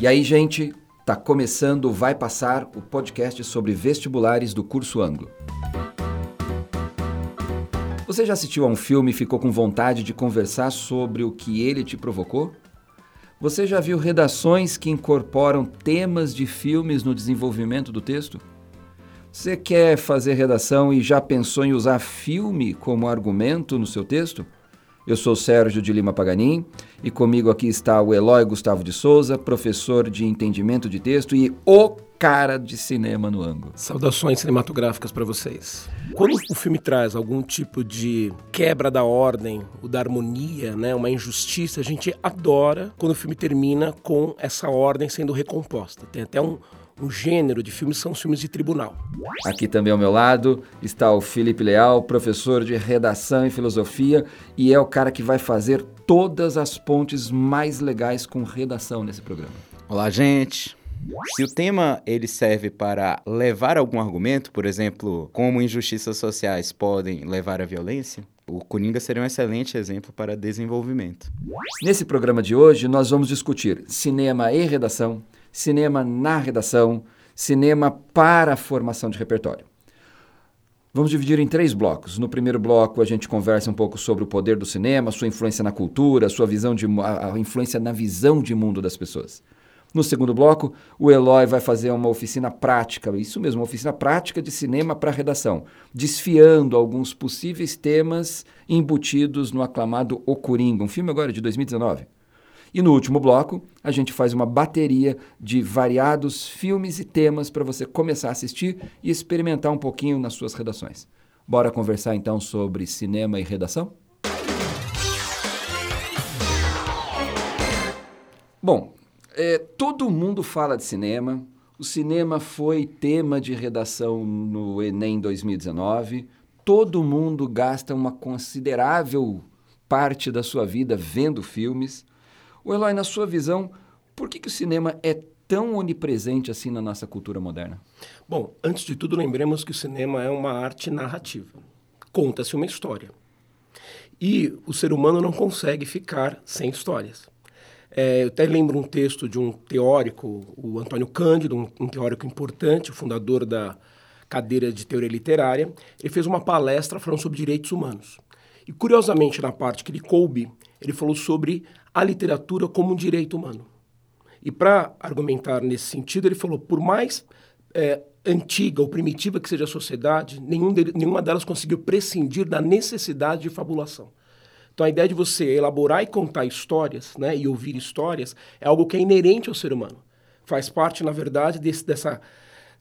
E aí, gente, tá começando Vai Passar, o podcast sobre vestibulares do curso Anglo. Você já assistiu a um filme e ficou com vontade de conversar sobre o que ele te provocou? Você já viu redações que incorporam temas de filmes no desenvolvimento do texto? Você quer fazer redação e já pensou em usar filme como argumento no seu texto? Eu sou Sérgio de Lima Paganin e comigo aqui está o Eloy Gustavo de Souza, professor de entendimento de texto e o cara de cinema no ângulo. Saudações cinematográficas para vocês. Quando o filme traz algum tipo de quebra da ordem, ou da harmonia, né, uma injustiça, a gente adora quando o filme termina com essa ordem sendo recomposta. Tem até um, um gênero de filmes são os filmes de tribunal. Aqui também ao meu lado está o Felipe Leal, professor de redação e filosofia, e é o cara que vai fazer todas as pontes mais legais com redação nesse programa. Olá, gente. Se o tema ele serve para levar algum argumento, por exemplo, como injustiças sociais podem levar à violência, o Coringa seria um excelente exemplo para desenvolvimento. Nesse programa de hoje, nós vamos discutir cinema e redação, cinema na redação, cinema para a formação de repertório. Vamos dividir em três blocos. No primeiro bloco, a gente conversa um pouco sobre o poder do cinema, sua influência na cultura, sua visão de a, a influência na visão de mundo das pessoas. No segundo bloco, o Eloy vai fazer uma oficina prática, isso mesmo, uma oficina prática de cinema para redação, desfiando alguns possíveis temas embutidos no aclamado O Coringa, um filme agora de 2019. E no último bloco, a gente faz uma bateria de variados filmes e temas para você começar a assistir e experimentar um pouquinho nas suas redações. Bora conversar então sobre cinema e redação? Bom, é, todo mundo fala de cinema. O cinema foi tema de redação no Enem 2019. Todo mundo gasta uma considerável parte da sua vida vendo filmes. O Eloy, na sua visão, por que, que o cinema é tão onipresente assim na nossa cultura moderna? Bom, antes de tudo, lembremos que o cinema é uma arte narrativa. Conta-se uma história. E o ser humano não consegue ficar sem histórias. É, eu até lembro um texto de um teórico, o Antônio Cândido, um, um teórico importante, o fundador da cadeira de teoria literária. Ele fez uma palestra falando sobre direitos humanos. E, curiosamente, na parte que ele coube, ele falou sobre a literatura como um direito humano. E para argumentar nesse sentido, ele falou: por mais é, antiga ou primitiva que seja a sociedade, nenhum de, nenhuma delas conseguiu prescindir da necessidade de fabulação. Então, a ideia de você elaborar e contar histórias, né, e ouvir histórias, é algo que é inerente ao ser humano. Faz parte, na verdade, desse, dessa,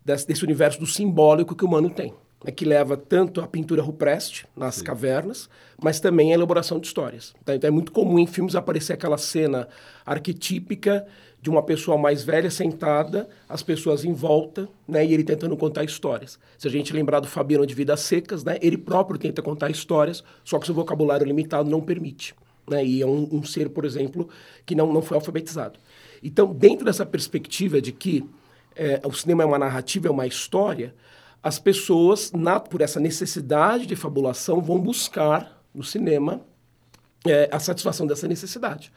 desse, desse universo do simbólico que o humano tem né, que leva tanto a pintura rupestre nas Sim. cavernas, mas também a elaboração de histórias. Tá? Então é muito comum em filmes aparecer aquela cena arquetípica de uma pessoa mais velha sentada, as pessoas em volta, né, e ele tentando contar histórias. Se a gente lembrar do Fabiano de Vidas Secas, né, ele próprio tenta contar histórias, só que seu vocabulário limitado não permite. Né, e é um, um ser, por exemplo, que não, não foi alfabetizado. Então, dentro dessa perspectiva de que é, o cinema é uma narrativa, é uma história, as pessoas, na, por essa necessidade de fabulação, vão buscar no cinema é, a satisfação dessa necessidade.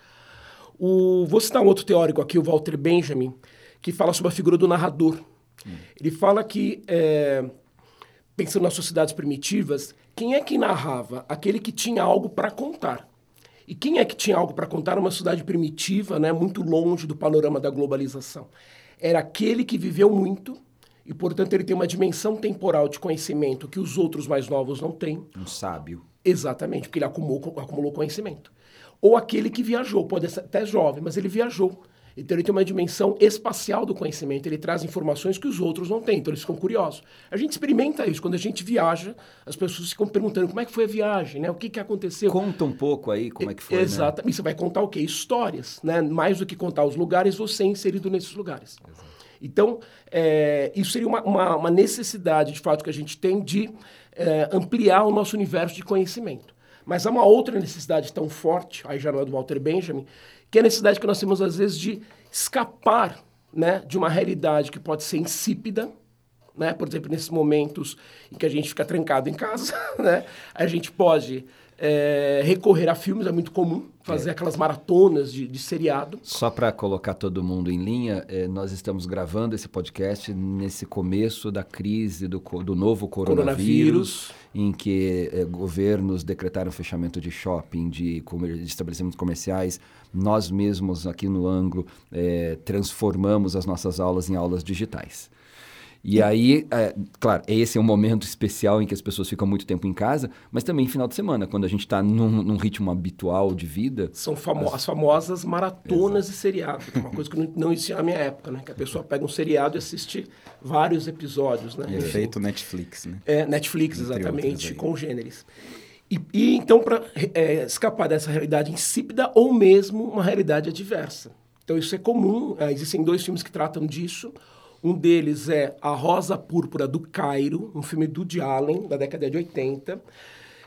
O, vou citar um outro teórico aqui, o Walter Benjamin, que fala sobre a figura do narrador. Hum. Ele fala que, é, pensando nas sociedades primitivas, quem é que narrava? Aquele que tinha algo para contar. E quem é que tinha algo para contar numa sociedade primitiva, né, muito longe do panorama da globalização? Era aquele que viveu muito, e, portanto, ele tem uma dimensão temporal de conhecimento que os outros mais novos não têm. Um sábio. Exatamente, porque ele acumulou, acumulou conhecimento. Ou aquele que viajou, pode ser até jovem, mas ele viajou. Então ele tem uma dimensão espacial do conhecimento, ele traz informações que os outros não têm, então eles ficam curiosos. A gente experimenta isso, quando a gente viaja, as pessoas ficam perguntando como é que foi a viagem, né? o que, que aconteceu. Conta um pouco aí como é que foi. Exatamente, né? você vai contar o quê? Histórias, né? mais do que contar os lugares, você é inserido nesses lugares. Exato. Então, é, isso seria uma, uma, uma, necessidade, de fato, que a gente tem de é, ampliar o nosso universo de conhecimento. Mas há uma outra necessidade tão forte, aí já não é do Walter Benjamin, que é a necessidade que nós temos, às vezes, de escapar né, de uma realidade que pode ser insípida, né? por exemplo, nesses momentos em que a gente fica trancado em casa, né? a gente pode É, recorrer a filmes é muito comum, fazer é. aquelas maratonas de, de seriado. Só para colocar todo mundo em linha, é, nós estamos gravando esse podcast nesse começo da crise do, do novo coronavírus, coronavírus. em que é, governos decretaram fechamento de shopping, de, de, estabelecimentos comerciais. Nós mesmos, aqui no Anglo, é, transformamos as nossas aulas em aulas digitais. E aí, é, claro, esse é um momento especial em que as pessoas ficam muito tempo em casa, mas também final de semana, quando a gente está num, num, ritmo habitual de vida. São famo as... as famosas maratonas Exato. de seriado, que é uma coisa que não, não existia na minha época, né? Que a pessoa pega um seriado e assiste vários episódios, né? É feito Netflix, né? É, Netflix, Entre exatamente, com gêneros. E, e, então, para é, escapar dessa realidade insípida ou mesmo uma realidade adversa. Então, isso é comum. É, existem dois filmes que tratam disso. Um deles é A Rosa Púrpura do Cairo, um filme do Woody Allen, da década de 80,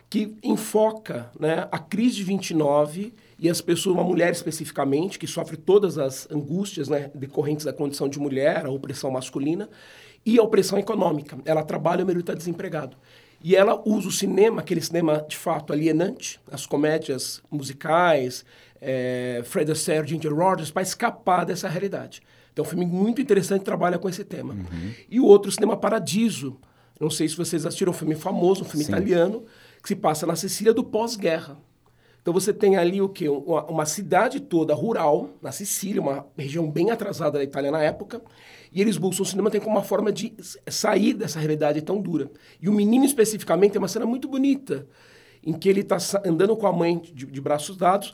que enfoca né, a crise de 29 e as pessoas, uma mulher especificamente, que sofre todas as angústias né, decorrentes da condição de mulher, a opressão masculina, e a opressão econômica. Ela trabalha, o marido está desempregado. E ela usa o cinema, aquele cinema de fato alienante, as comédias musicais, é, Fred Astaire, Ginger Rogers, para escapar dessa realidade. Então, é um filme muito interessante, trabalha com esse tema. Uhum. E o outro, Cinema Paradiso. Não sei se vocês assistiram, um filme famoso, um filme Sim. italiano, que se passa na Sicília do pós-guerra. Então você tem ali o quê? Uma, uma, cidade toda rural, na Sicília, uma região bem atrasada da Itália na época, e eles buscam o cinema tem como uma forma de sair dessa realidade tão dura. E o menino especificamente tem uma cena muito bonita, em que ele está andando com a mãe de, de braços dados,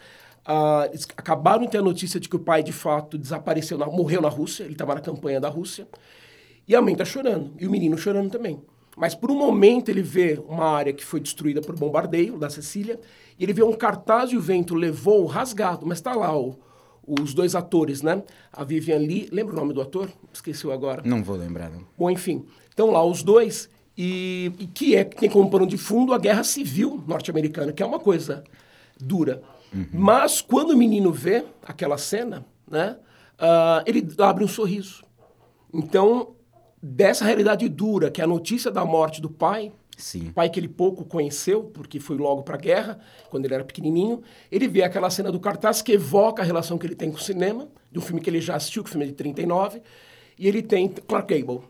Eles acabaram de ter a notícia de que o pai, de fato, desapareceu, na, morreu na Rússia, ele estava na campanha da Rússia, e a mãe está chorando, e o menino chorando também. Mas por um momento ele vê uma área que foi destruída por bombardeio da Sicília, e ele vê um cartaz e o vento levou rasgado, mas está lá o, os dois atores, né? A Vivian Lee, lembra o nome do ator? Esqueceu agora. Não vou lembrar. Não. Bom, enfim, estão lá os dois, e, e que é que tem como pano de fundo a guerra civil norte-americana, que é uma coisa dura. Uhum. Mas quando o menino vê aquela cena, né, uh, ele abre um sorriso. Então, dessa realidade dura, que é a notícia da morte do pai, Sim. pai que ele pouco conheceu, porque foi logo para a guerra, quando ele era pequenininho, ele vê aquela cena do cartaz que evoca a relação que ele tem com o cinema, de um filme que ele já assistiu, que o filme é de 39, e ele tem Clark Gable.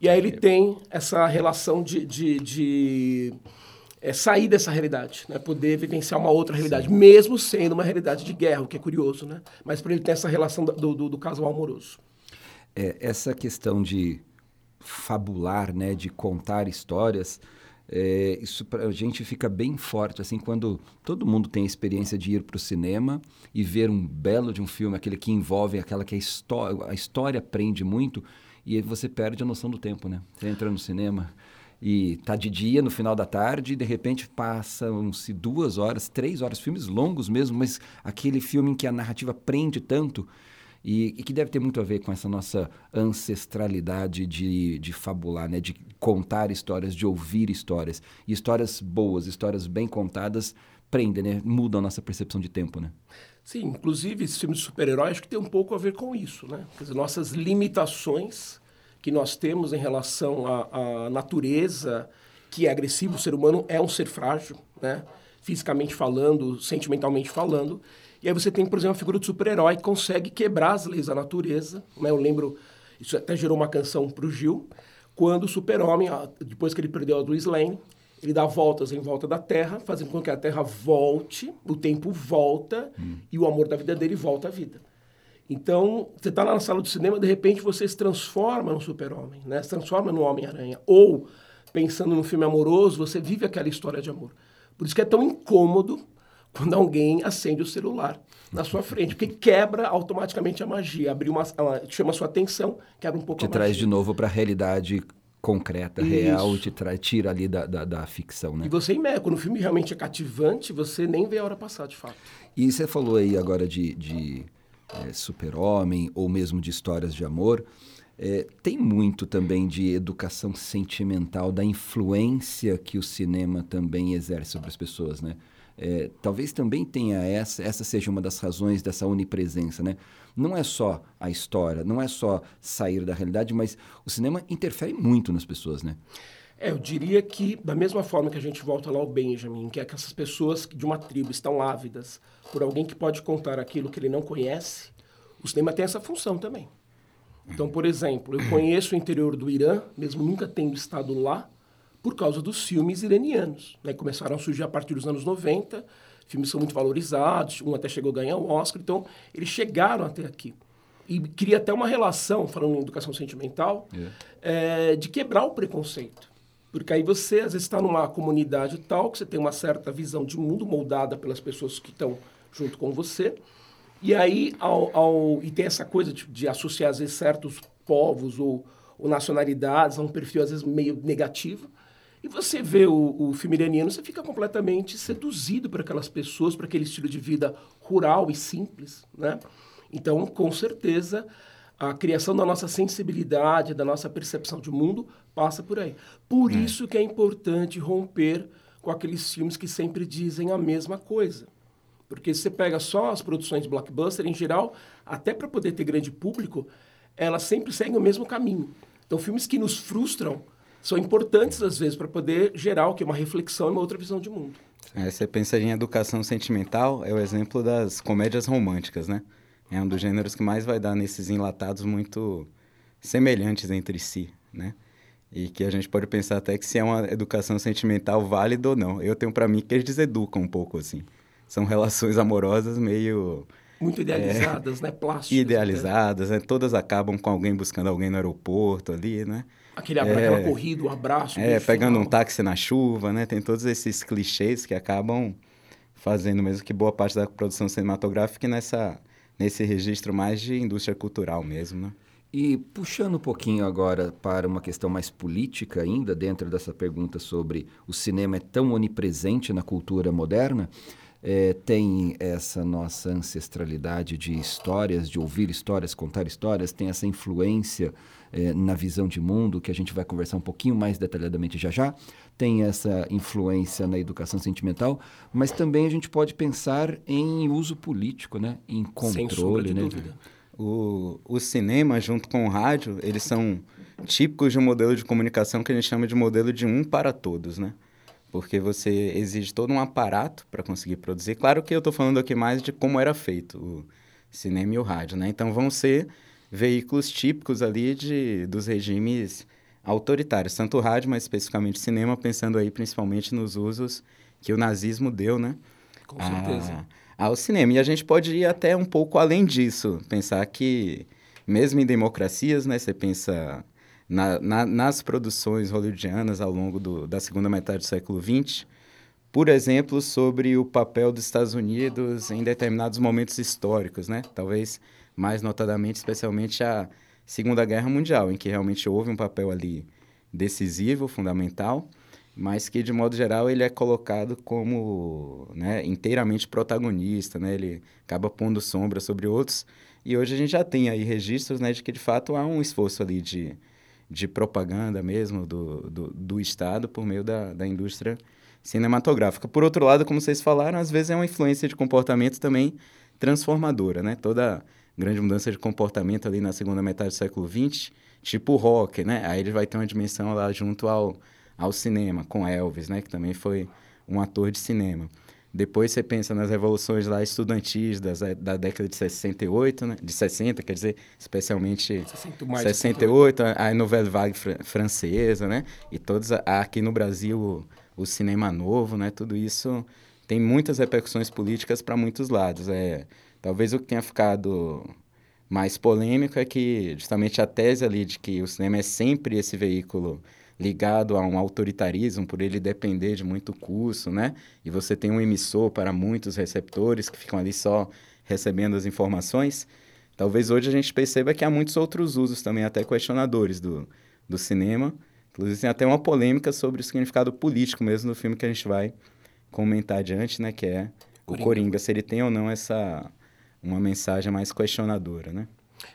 E aí ele tem essa relação de, de, de é, sair dessa realidade, né? poder vivenciar uma outra realidade, Sim. mesmo sendo uma realidade de guerra, o que é curioso, né? Mas para ele ter essa relação do, do, do casal amoroso. É, essa questão de fabular, né, de contar histórias, é, isso para a gente fica bem forte, assim, quando todo mundo tem a experiência de ir para o cinema e ver um belo de um filme, aquele que envolve aquela que a história, a história prende muito, e você perde a noção do tempo, né? Você entra no cinema, e tá de dia no final da tarde e de repente passam-se duas horas, três horas, filmes longos mesmo, mas aquele filme em que a narrativa prende tanto e, e que deve ter muito a ver com essa nossa ancestralidade de, de fabular, né? de contar histórias, de ouvir histórias. E histórias boas, histórias bem contadas prendem, né? mudam a nossa percepção de tempo, né? Sim, inclusive esse filme de super-herói acho que tem um pouco a ver com isso, né? Quer dizer, nossas limitações que nós temos em relação à, à natureza, que é agressivo, o ser humano é um ser frágil, né? fisicamente falando, sentimentalmente falando. E aí você tem, por exemplo, a figura do super-herói que consegue quebrar as leis da natureza. Né? Eu lembro, isso até gerou uma canção para o Gil, quando o super-homem, depois que ele perdeu a Lois Lane, ele dá voltas em volta da Terra, fazendo com que a Terra volte, o tempo volta hum. e o amor da vida dele volta à vida. Então, você está lá na sala do cinema, de repente você se transforma no super-homem, né? se transforma no Homem-Aranha. Ou, pensando num filme amoroso, você vive aquela história de amor. Por isso que é tão incômodo quando alguém acende o celular na sua frente, porque quebra automaticamente a magia, abre uma, chama a sua atenção, quebra um pouco te a traz de novo para a realidade concreta, Isso. real, te traz, tira ali da, da, da, ficção, né? E você emerge, quando o filme realmente é cativante, você nem vê a hora passar, de fato. E você falou aí agora de, de é, super-homem ou mesmo de histórias de amor, é, tem muito também de educação sentimental, da influência que o cinema também exerce sobre as pessoas, né? É, talvez também tenha essa, essa seja uma das razões dessa onipresença, né? Não é só a história, não é só sair da realidade, mas o cinema interfere muito nas pessoas, né? É, eu diria que, da mesma forma que a gente volta lá ao Benjamin, que é que essas pessoas de uma tribo estão ávidas por alguém que pode contar aquilo que ele não conhece, o cinema tem essa função também. Então, por exemplo, eu conheço o interior do Irã, mesmo nunca tendo estado lá, por causa dos filmes iranianos. Né? Começaram a surgir a partir dos anos 90, filmes são muito valorizados, um até chegou a ganhar o Oscar, então eles chegaram até aqui. E cria até uma relação, falando em educação sentimental, yeah. é, de quebrar o preconceito. Porque aí você, às vezes, está numa comunidade tal, que você tem uma certa visão de mundo moldada pelas pessoas que estão junto com você, e aí, ao, ao, e tem essa coisa de, de, associar, às vezes, certos povos ou, ou, nacionalidades a um perfil, às vezes, meio negativo. E você vê o, o filme iraniano, você fica completamente seduzido por aquelas pessoas, por aquele estilo de vida rural e simples, né? Então, com certeza, a criação da nossa sensibilidade, da nossa percepção de mundo passa por aí. Por é. isso que é importante romper com aqueles filmes que sempre dizem a mesma coisa. Porque se você pega só as produções blockbuster, em geral, até para poder ter grande público, elas sempre seguem o mesmo caminho. Então, filmes que nos frustram são importantes, às vezes, para poder gerar o que? Uma reflexão e uma outra visão de mundo. É, você pensa em educação sentimental, é o exemplo das comédias românticas, né? É um dos gêneros que mais vai dar nesses enlatados muito semelhantes entre si, né? E que a gente pode pensar até que se é uma educação sentimental válida ou não. Eu tenho para mim que eles deseducam um pouco, assim são relações amorosas meio muito idealizadas, é, né? Plásticas. Idealizadas, né? Todas acabam com alguém buscando alguém no aeroporto ali, né? Aquele, é, aquela corrida, o um abraço. É, pegando final. um táxi na chuva, né? Tem todos esses clichês que acabam fazendo mesmo que boa parte da produção cinematográfica nessa, nesse registro mais de indústria cultural mesmo, né? E puxando um pouquinho agora para uma questão mais política ainda, dentro dessa pergunta sobre o cinema é tão onipresente na cultura moderna, é, tem essa nossa ancestralidade de histórias, de ouvir histórias, contar histórias, tem essa influência é, na visão de mundo, que a gente vai conversar um pouquinho mais detalhadamente já já, tem essa influência na educação sentimental, mas também a gente pode pensar em uso político, né? em controle. né? O, o cinema, junto com o rádio, eles são típicos de um modelo de comunicação que a gente chama de modelo de um para todos, né? porque você exige todo um aparato para conseguir produzir. Claro que eu estou falando aqui mais de como era feito o cinema e o rádio, né? Então vão ser veículos típicos ali de, dos regimes autoritários, tanto o rádio, mas especificamente o cinema, pensando aí principalmente nos usos que o nazismo deu, né? Com certeza. A, ao cinema. E a gente pode ir até um pouco além disso, pensar que mesmo em democracias, né, você pensa na, na, nas produções hollywoodianas ao longo do, da segunda metade do século XX, por exemplo, sobre o papel dos Estados Unidos em determinados momentos históricos, né? Talvez mais notadamente, especialmente a Segunda Guerra Mundial, em que realmente houve um papel ali decisivo, fundamental, mas que de modo geral ele é colocado como né, inteiramente protagonista, né? Ele acaba pondo sombra sobre outros. E hoje a gente já tem aí registros né, de que de fato há um esforço ali de de propaganda mesmo do, do, do Estado por meio da, da indústria cinematográfica. Por outro lado, como vocês falaram, às vezes é uma influência de comportamento também transformadora, né? Toda grande mudança de comportamento ali na segunda metade do século XX, tipo rock, né? Aí ele vai ter uma dimensão lá junto ao, ao cinema, com Elvis, né? Que também foi um ator de cinema. Depois você pensa nas revoluções lá estudantis das, da década de 68, né? De 60, quer dizer, especialmente 68, 68 a Nouvelle Vague fr francesa, né? E todos aqui no Brasil o, o, cinema novo, né? Tudo isso tem muitas repercussões políticas para muitos lados. É, talvez o que tenha ficado mais polêmico é que justamente a tese ali de que o cinema é sempre esse veículo ligado a um autoritarismo, por ele depender de muito custo, né? E você tem um emissor para muitos receptores que ficam ali só recebendo as informações. Talvez hoje a gente perceba que há muitos outros usos também, até questionadores do, do cinema. Inclusive, tem até uma polêmica sobre o significado político mesmo do filme que a gente vai comentar adiante, né? Que é Coringa. o Coringa, se ele tem ou não essa uma mensagem mais questionadora, né?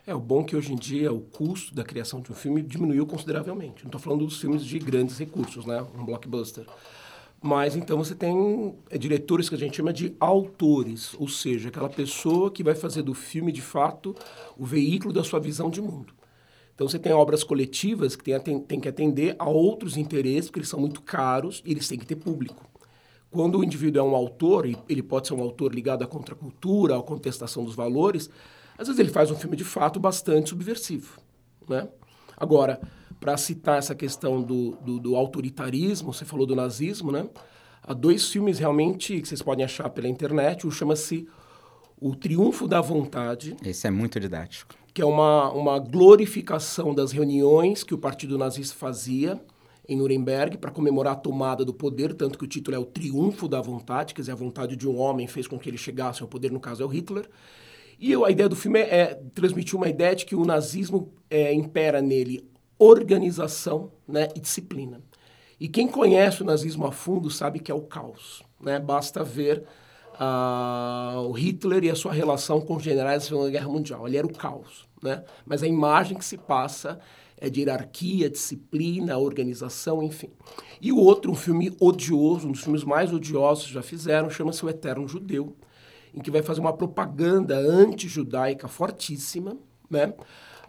É, o bom é que hoje em dia o custo da criação de um filme diminuiu consideravelmente. Não estou falando dos filmes de grandes recursos, né? Um blockbuster. Mas então você tem é, diretores que a gente chama de autores, ou seja, aquela pessoa que vai fazer do filme de fato o veículo da sua visão de mundo. Então você tem obras coletivas que tem, tem que atender a outros interesses, porque eles são muito caros e eles têm que ter público. Quando o indivíduo é um autor, e ele pode ser um autor ligado à contracultura, à contestação dos valores, às vezes ele faz um filme de fato bastante subversivo. Né? Agora, para citar essa questão do, do, do, autoritarismo, você falou do nazismo, né? Há dois filmes realmente que vocês podem achar pela internet. Um chama-se O Triunfo da Vontade. Esse é muito didático. Que é uma, uma glorificação das reuniões que o Partido Nazista fazia em Nuremberg para comemorar a tomada do poder, tanto que o título é O Triunfo da Vontade, quer dizer, a vontade de um homem fez com que ele chegasse ao poder, no caso é o Hitler. E eu, a ideia do filme é, é, transmitir uma ideia de que o nazismo é, impera nele organização né, e disciplina. E quem conhece o nazismo a fundo sabe que é o caos. Né? Basta ver o Hitler e a sua relação com os generais da Segunda Guerra Mundial. Ele era o caos. Né? Mas a imagem que se passa é de hierarquia, disciplina, organização, enfim. E o outro, um filme odioso, um dos filmes mais odiosos que já fizeram, chama-se O Eterno Judeu, em que vai fazer uma propaganda anti-judaica fortíssima, né?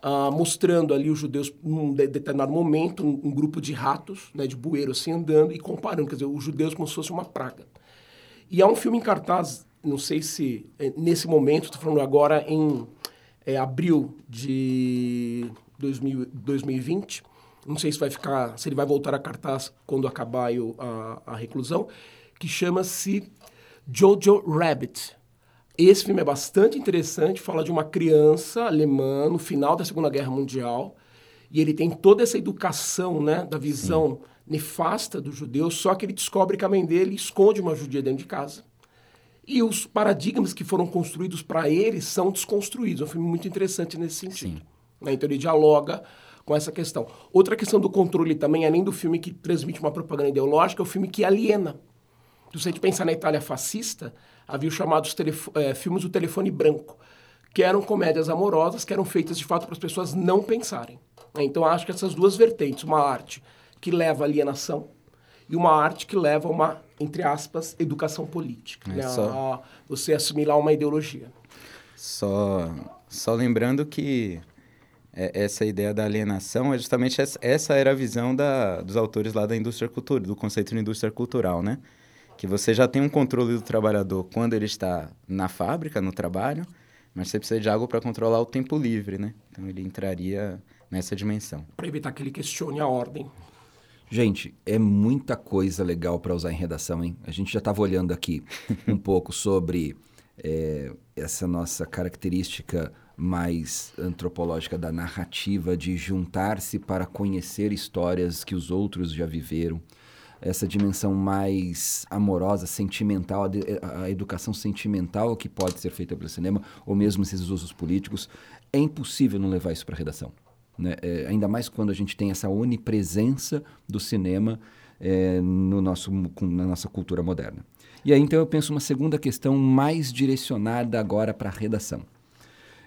Uh, mostrando ali os judeus, num determinado momento, um, um, grupo de ratos, né, de bueiro assim, andando e comparando, quer dizer, os judeus como se fosse uma praga. E há um filme em cartaz, não sei se é, nesse momento, estou falando agora em é, abril de 2000, 2020, não sei se vai ficar, se ele vai voltar a cartaz quando acabar a, a reclusão, que chama-se Jojo Rabbit, esse filme é bastante interessante, fala de uma criança alemã no final da Segunda Guerra Mundial, e ele tem toda essa educação, né, da visão Sim. nefasta do judeu, só que ele descobre que a mãe dele esconde uma judia dentro de casa. E os paradigmas que foram construídos para ele são desconstruídos. É um filme muito interessante nesse sentido. Né? Então ele dialoga com essa questão. Outra questão do controle também, além do filme que transmite uma propaganda ideológica, é o filme que aliena. Se você pensar na Itália fascista, havia os chamados é, filmes do telefone branco, que eram comédias amorosas que eram feitas de fato para as pessoas não pensarem. Então acho que essas duas vertentes, uma arte que leva à alienação e uma arte que leva a uma, entre aspas, educação política, é né? só... você assimilar uma ideologia. Só, só lembrando que é, essa ideia da alienação é justamente essa, essa era a visão da, dos autores lá da indústria cultural, do conceito de indústria cultural, né? que você já tem um controle do trabalhador quando ele está na fábrica, no trabalho, mas você precisa de algo para controlar o tempo livre, né? Então ele entraria nessa dimensão. Para evitar que ele questione a ordem. Gente, é muita coisa legal para usar em redação, hein? A gente já estava olhando aqui um pouco sobre é, essa nossa característica mais antropológica da narrativa, de juntar-se para conhecer histórias que os outros já viveram essa dimensão mais amorosa, sentimental, a, a, educação sentimental que pode ser feita pelo cinema, ou mesmo esses usos políticos, é impossível não levar isso para a redação. Né? É, ainda mais quando a gente tem essa onipresença do cinema é, no nosso, na nossa cultura moderna. E aí, então, eu penso uma segunda questão mais direcionada agora para a redação.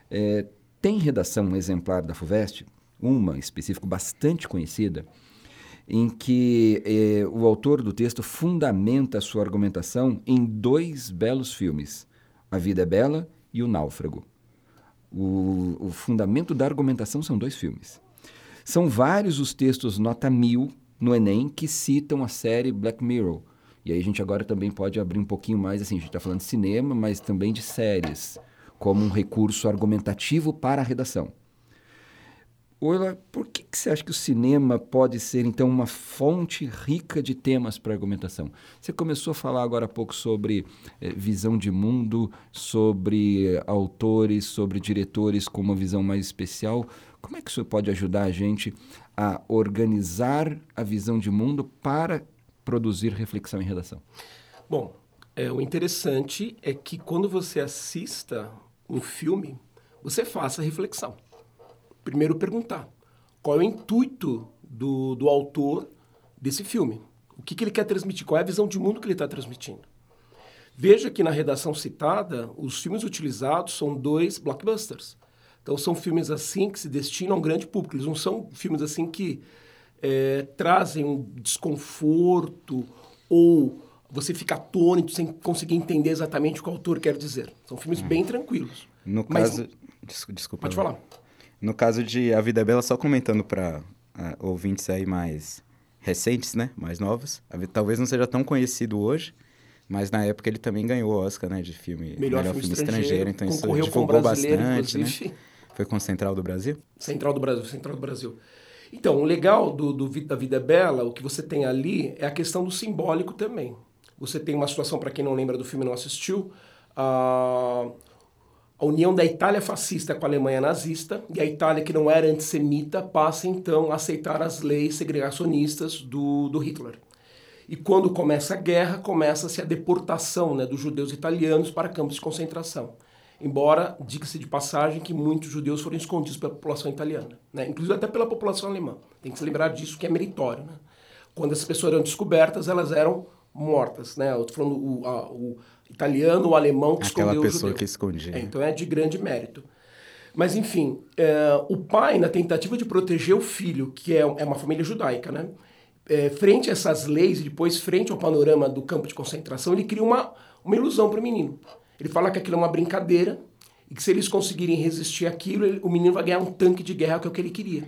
É, tem redação exemplar da FUVEST, uma específica bastante conhecida, em que eh, o autor do texto fundamenta a sua argumentação em dois belos filmes, A Vida é Bela e O Náufrago. O, o fundamento da argumentação são dois filmes. São vários os textos nota mil no Enem que citam a série Black Mirror. E aí a gente agora também pode abrir um pouquinho mais, assim, a gente está falando de cinema, mas também de séries, como um recurso argumentativo para a redação. Oila, por que, que, você acha que o cinema pode ser, então, uma fonte rica de temas para argumentação? Você começou a falar agora há pouco sobre eh, visão de mundo, sobre autores, sobre diretores com uma visão mais especial. Como é que isso pode ajudar a gente a organizar a visão de mundo para produzir reflexão em redação? Bom, é, o interessante é que quando você assista um filme, você faça reflexão primeiro perguntar qual é o intuito do, do autor desse filme. O que, que ele quer transmitir? Qual é a visão de mundo que ele está transmitindo? Veja que na redação citada, os filmes utilizados são dois blockbusters. Então, são filmes assim que se destinam a um grande público. Eles não são filmes assim que é, trazem um desconforto ou você fica atônito sem conseguir entender exatamente o que o autor quer dizer. São filmes bem tranquilos. No Mas, caso... Desculpa. Pode falar. No caso de A Vida é Bela, só comentando para uh, ouvintes aí mais recentes, né? Mais novos. Talvez não seja tão conhecido hoje, mas na época ele também ganhou o Oscar, né? De filme melhor, melhor filme, filme estrangeiro, Então isso divulgou bastante, né? Foi com Central do Brasil? Central do Brasil, Central do Brasil. Então, o legal do, do da Vida é Bela, o que você tem ali é a questão do simbólico também. Você tem uma situação, para quem não lembra do filme não assistiu, a, a união da Itália fascista com a Alemanha nazista, e a Itália, que não era antissemita, passa então a aceitar as leis segregacionistas do, do Hitler. E quando começa a guerra, começa-se a deportação né, dos judeus italianos para campos de concentração embora diga-se de passagem que muitos judeus foram escondidos pela população italiana, né? inclusive até pela população alemã. Tem que se lembrar disso, que é meritório. Né? Quando essas pessoas eram descobertas, elas eram mortas. Né? Eu estou falando o, a, o italiano, o alemão que Aquela escondeu pessoa o judeu. que escondia. É, então é de grande mérito. Mas, enfim, é, o pai, na tentativa de proteger o filho, que é, é uma família judaica, né? É, frente a essas leis e depois frente ao panorama do campo de concentração, ele cria uma, uma ilusão para o menino. Ele fala que aquilo é uma brincadeira e que se eles conseguirem resistir aquilo, ele, o menino vai ganhar um tanque de guerra, que é o que ele queria.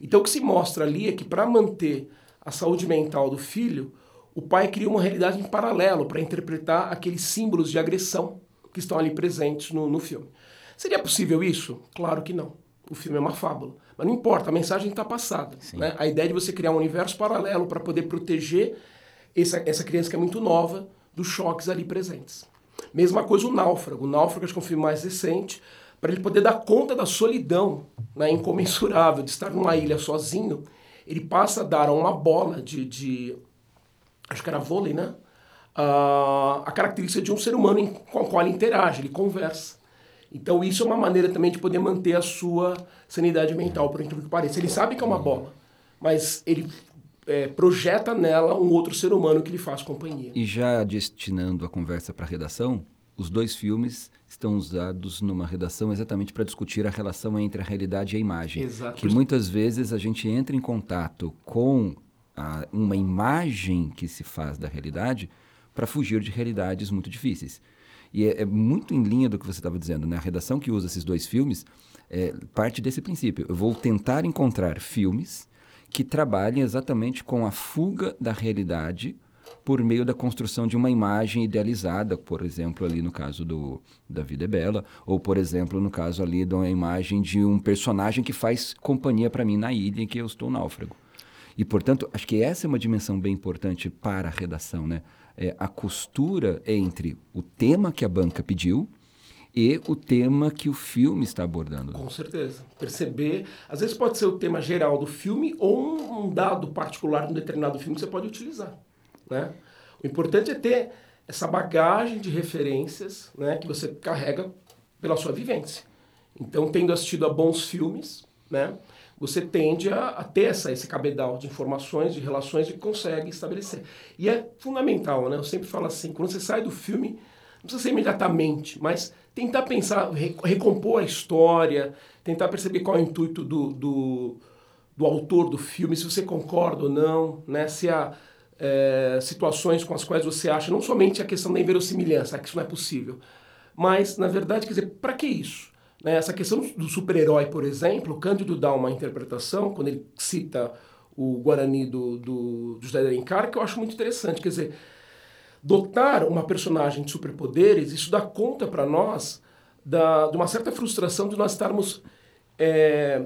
Então o que se mostra ali é que para manter a saúde mental do filho, o pai cria uma realidade em paralelo para interpretar aqueles símbolos de agressão que estão ali presentes no, no filme. Seria possível isso? Claro que não. O filme é uma fábula. Mas não importa, a mensagem está passada. Né? A ideia de você criar um universo paralelo para poder proteger essa, essa criança que é muito nova dos choques ali presentes. Mesma coisa o Náufrago. O Náufrago acho que é um filme mais recente, para ele poder dar conta da solidão né, incomensurável de estar numa ilha sozinho. Ele passa a dar uma bola de, de acho que era vôlei, né? Uh, a característica de um ser humano com o qual ele interage, ele conversa. Então isso é uma maneira também de poder manter a sua sanidade mental, por incrível que pareça. Ele sabe que é uma bola, mas ele é, projeta nela um outro ser humano que lhe faz companhia. E já destinando a conversa para a redação, os dois filmes estão usados numa redação exatamente para discutir a relação entre a realidade e a imagem. Exato. Que muitas vezes a gente entra em contato com a, uma imagem que se faz da realidade para fugir de realidades muito difíceis. E é, é muito em linha do que você estava dizendo, né? A redação que usa esses dois filmes é, parte desse princípio. Eu vou tentar encontrar filmes que trabalhem exatamente com a fuga da realidade por meio da construção de uma imagem idealizada, por exemplo, ali no caso do da Vida é Bela, ou por exemplo, no caso ali de uma imagem de um personagem que faz companhia para mim na ilha em que eu estou náufrago. E, portanto, acho que essa é uma dimensão bem importante para a redação, né? É a costura entre o tema que a banca pediu e o tema que o filme está abordando. Com certeza. Perceber, às vezes pode ser o tema geral do filme ou um, dado particular de um determinado filme que você pode utilizar. Né? O importante é ter essa bagagem de referências né, que você carrega pela sua vivência. Então, tendo assistido a bons filmes, né, você tende a, a, ter essa, esse cabedal de informações, de relações e consegue estabelecer. E é fundamental, né? Eu sempre falo assim, quando você sai do filme, não precisa ser imediatamente, mas tentar pensar, recompor a história, tentar perceber qual é o intuito do, do, do autor do filme, se você concorda ou não, né? se há é, situações com as quais você acha, não somente a questão da inverossimilhança, que isso não é possível, mas, na verdade, quer dizer, para que isso? Né? Essa questão do super-herói, por exemplo, Cândido dá uma interpretação, quando ele cita o Guarani do, do, do José Alencar, que eu acho muito interessante, quer dizer, dotar uma personagem de superpoderes, isso dá conta para nós da, de uma certa frustração de nós estarmos é,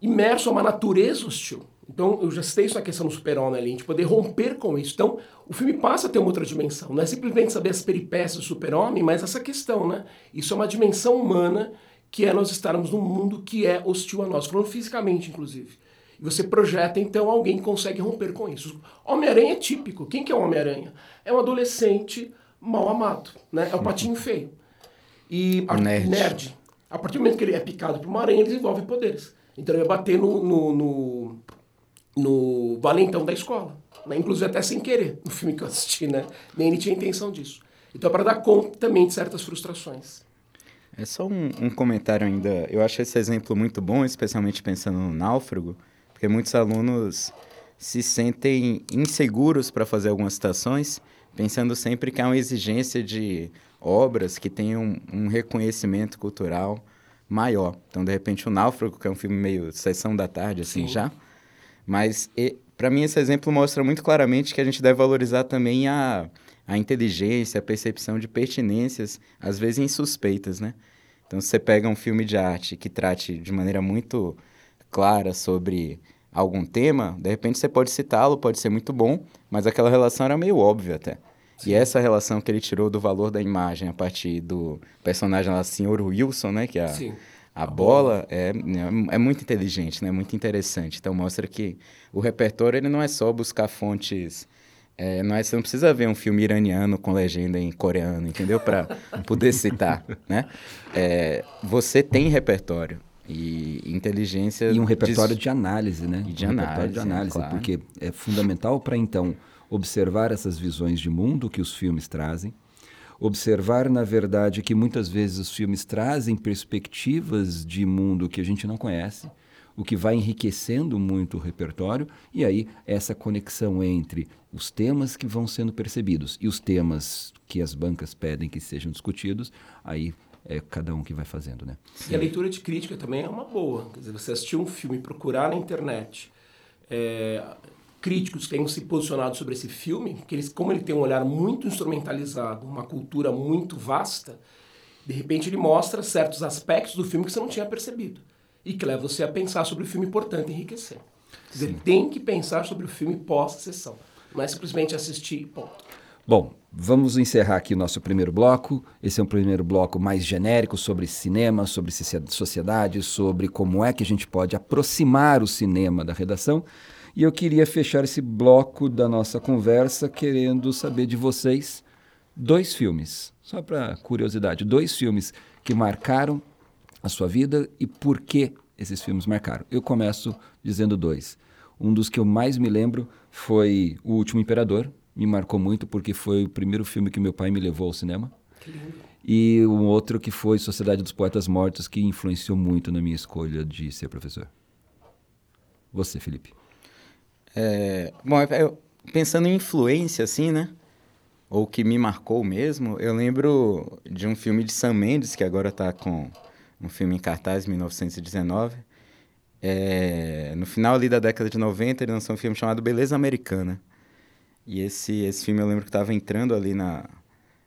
imersos a uma natureza hostil. Então, eu já citei isso na questão do super-homem ali, a gente poder romper com isso. Então, o filme passa a ter uma outra dimensão. Não é simplesmente saber as peripécias do super-homem, mas essa questão, né? Isso é uma dimensão humana que é nós estarmos num mundo que é hostil a nós, falando fisicamente, inclusive. E você projeta, então, alguém que consegue romper com isso. Homem-Aranha é típico. Quem que é o Homem-Aranha? É um adolescente mal amado, né? É o patinho feio. E a, nerd. nerd. A partir do momento que ele é picado por uma aranha, ele desenvolve poderes. Então ele vai bater no, no, no, no valentão da escola. Né? Inclusive até sem querer, no filme que eu assisti, né? Nem ele tinha intenção disso. Então é para dar conta também de certas frustrações. É só um, um comentário ainda. Eu acho esse exemplo muito bom, especialmente pensando no náufrago, porque muitos alunos se sentem inseguros para fazer algumas citações, pensando sempre que há uma exigência de obras que tenham um reconhecimento cultural maior. Então, de repente, o Náufrago, que é um filme meio sessão da tarde, assim, Sim. já. Mas, para mim, esse exemplo mostra muito claramente que a gente deve valorizar também a, a inteligência, a percepção de pertinências, às vezes insuspeitas, né? Então, se você pega um filme de arte que trate de maneira muito clara sobre algum tema, de repente você pode citá-lo, pode ser muito bom, mas aquela relação era meio óbvia até. E essa relação que ele tirou do valor da imagem a partir do personagem lá, Sr. Wilson, né? Que é a, Sim. A bola é, é, é muito inteligente, né? Muito interessante. Então mostra que o repertório ele não é só buscar fontes. É, não é, você não precisa ver um filme iraniano com legenda em coreano, entendeu? Para poder citar, né? É, você tem repertório e inteligência... E um repertório de... de análise, né? E de um análise, repertório de análise, claro. porque é fundamental para, então, observar essas visões de mundo que os filmes trazem, observar, na verdade, que muitas vezes os filmes trazem perspectivas de mundo que a gente não conhece, o que vai enriquecendo muito o repertório, e aí essa conexão entre os temas que vão sendo percebidos e os temas que as bancas pedem que sejam discutidos, aí é cada um que vai fazendo, né? E a leitura de crítica também é uma boa. Quer dizer, você assistir um filme, procurar na internet é, críticos que tenham se posicionado sobre esse filme, que eles, como ele tem um olhar muito instrumentalizado, uma cultura muito vasta, de repente ele mostra certos aspectos do filme que você não tinha percebido e que leva você a pensar sobre o filme, portanto, enriquecer. Quer dizer, tem que pensar sobre o filme pós-sessão, não é simplesmente assistir, ponto. Bom, vamos encerrar aqui o nosso primeiro bloco. Esse é um primeiro bloco mais genérico sobre cinema, sobre sociedade, sobre como é que a gente pode aproximar o cinema da redação. E eu queria fechar esse bloco da nossa conversa querendo saber de vocês dois filmes, só para curiosidade, dois filmes que marcaram a sua vida e por que esses filmes marcaram. Eu começo dizendo dois. Um dos que eu mais me lembro foi O Último Imperador, me marcou muito porque foi o primeiro filme que meu pai me levou ao cinema. E um outro que foi Sociedade dos Poetas Mortos, que influenciou muito na minha escolha de ser professor. Você, Felipe. É, bom, eu, pensando em influência, assim, né? Ou que me marcou mesmo, eu lembro de um filme de Sam Mendes, que agora está com um filme em cartaz, 1919. É, no final ali da década de 90, ele lançou um filme chamado Beleza Americana. E esse, esse filme eu lembro que estava entrando ali na,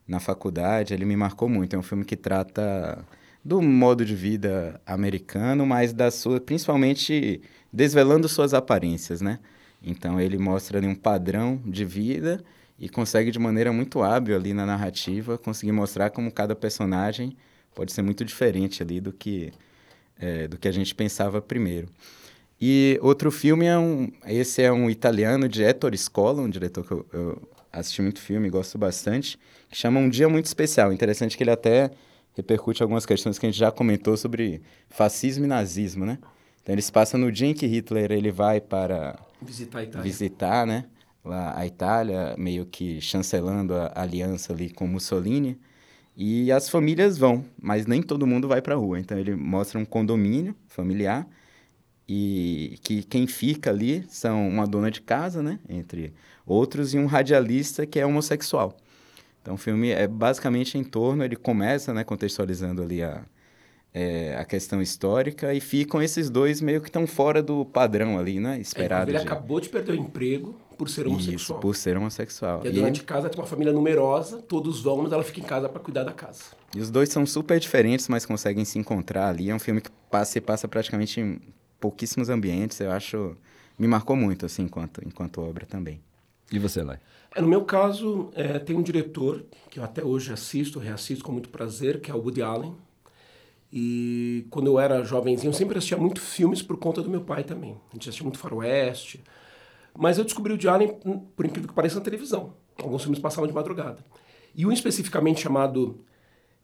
na faculdade, ele me marcou muito. É um filme que trata do modo de vida americano, mas da sua, principalmente desvelando suas aparências, né? Então ele mostra ali um padrão de vida e consegue de maneira muito hábil ali na narrativa conseguir mostrar como cada personagem pode ser muito diferente ali do que é, do que a gente pensava primeiro. E outro filme é um. Esse é um italiano de Ettore Scola, um diretor que eu, eu assisti muito filme, gosto bastante, que chama Um Dia Muito Especial. Interessante que ele até repercute algumas questões que a gente já comentou sobre fascismo e nazismo, né? Então ele se passa no dia em que Hitler ele vai para visitar a Itália. visitar, né? Lá a Itália, meio que chancelando a aliança ali com Mussolini. E as famílias vão, mas nem todo mundo vai para a rua. Então ele mostra um condomínio familiar e que quem fica ali são uma dona de casa, né, entre outros, e um radialista que é homossexual. Então o filme é basicamente em torno, ele começa, né, contextualizando ali a, é, a questão histórica e ficam esses dois meio que estão fora do padrão ali, né, esperado. É, ele de... acabou de perder o emprego por ser homossexual. Isso, por ser homossexual. E a dona de casa tem uma família numerosa, todos vão, mas ela fica em casa para cuidar da casa. E os dois são super diferentes, mas conseguem se encontrar ali. É um filme que passa e passa praticamente em pouquíssimos ambientes. Eu acho... Me marcou muito, assim, enquanto, enquanto obra também. E você, Lai? É, no meu caso, é, tem um diretor que eu até hoje assisto, reassisto com muito prazer, que é o Woody Allen. E quando eu era jovenzinho, eu sempre assistia muito filmes por conta do meu pai também. A gente assistia muito faroeste. Mas eu descobri o Allen, por incrível que pareça, na televisão. Alguns filmes passavam de madrugada. E um especificamente chamado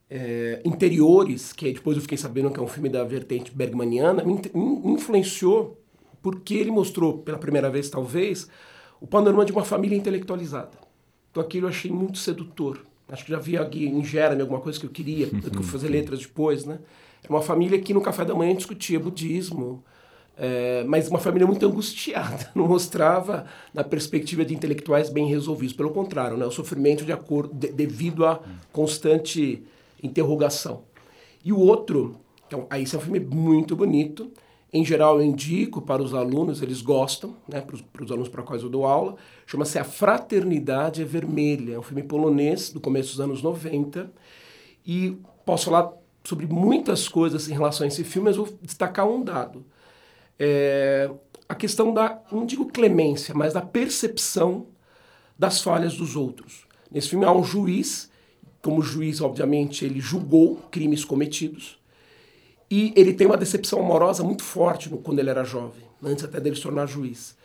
é, Interiores, que depois eu fiquei sabendo que é um filme da vertente bergmaniana, me, me influenciou porque ele mostrou, pela primeira vez talvez, o panorama de uma família intelectualizada. Então aquilo eu achei muito sedutor. Acho que já vi aqui em Jeremy alguma coisa que eu queria, que eu fazer letras depois, né? Era uma família que no café da manhã discutia budismo, é, mas uma família muito angustiada, não mostrava na perspectiva de intelectuais bem resolvidos. Pelo contrário, né? o sofrimento de acordo, de, devido à constante interrogação. E o outro, Então, aí esse é um filme muito bonito. Em geral, eu indico para os alunos, eles gostam, né, para, os, para os alunos para quais eu dou aula. Chama-se A Fraternidade é Vermelha. É um filme polonês do começo dos anos 90. E posso falar sobre muitas coisas em relação a esse filme, mas vou destacar um dado. É a questão da, não digo clemência, mas da percepção das falhas dos outros. Nesse filme há um juiz, como juiz, obviamente, ele julgou crimes cometidos, e ele tem uma decepção amorosa muito forte no, quando ele era jovem, antes até dele se tornar juiz.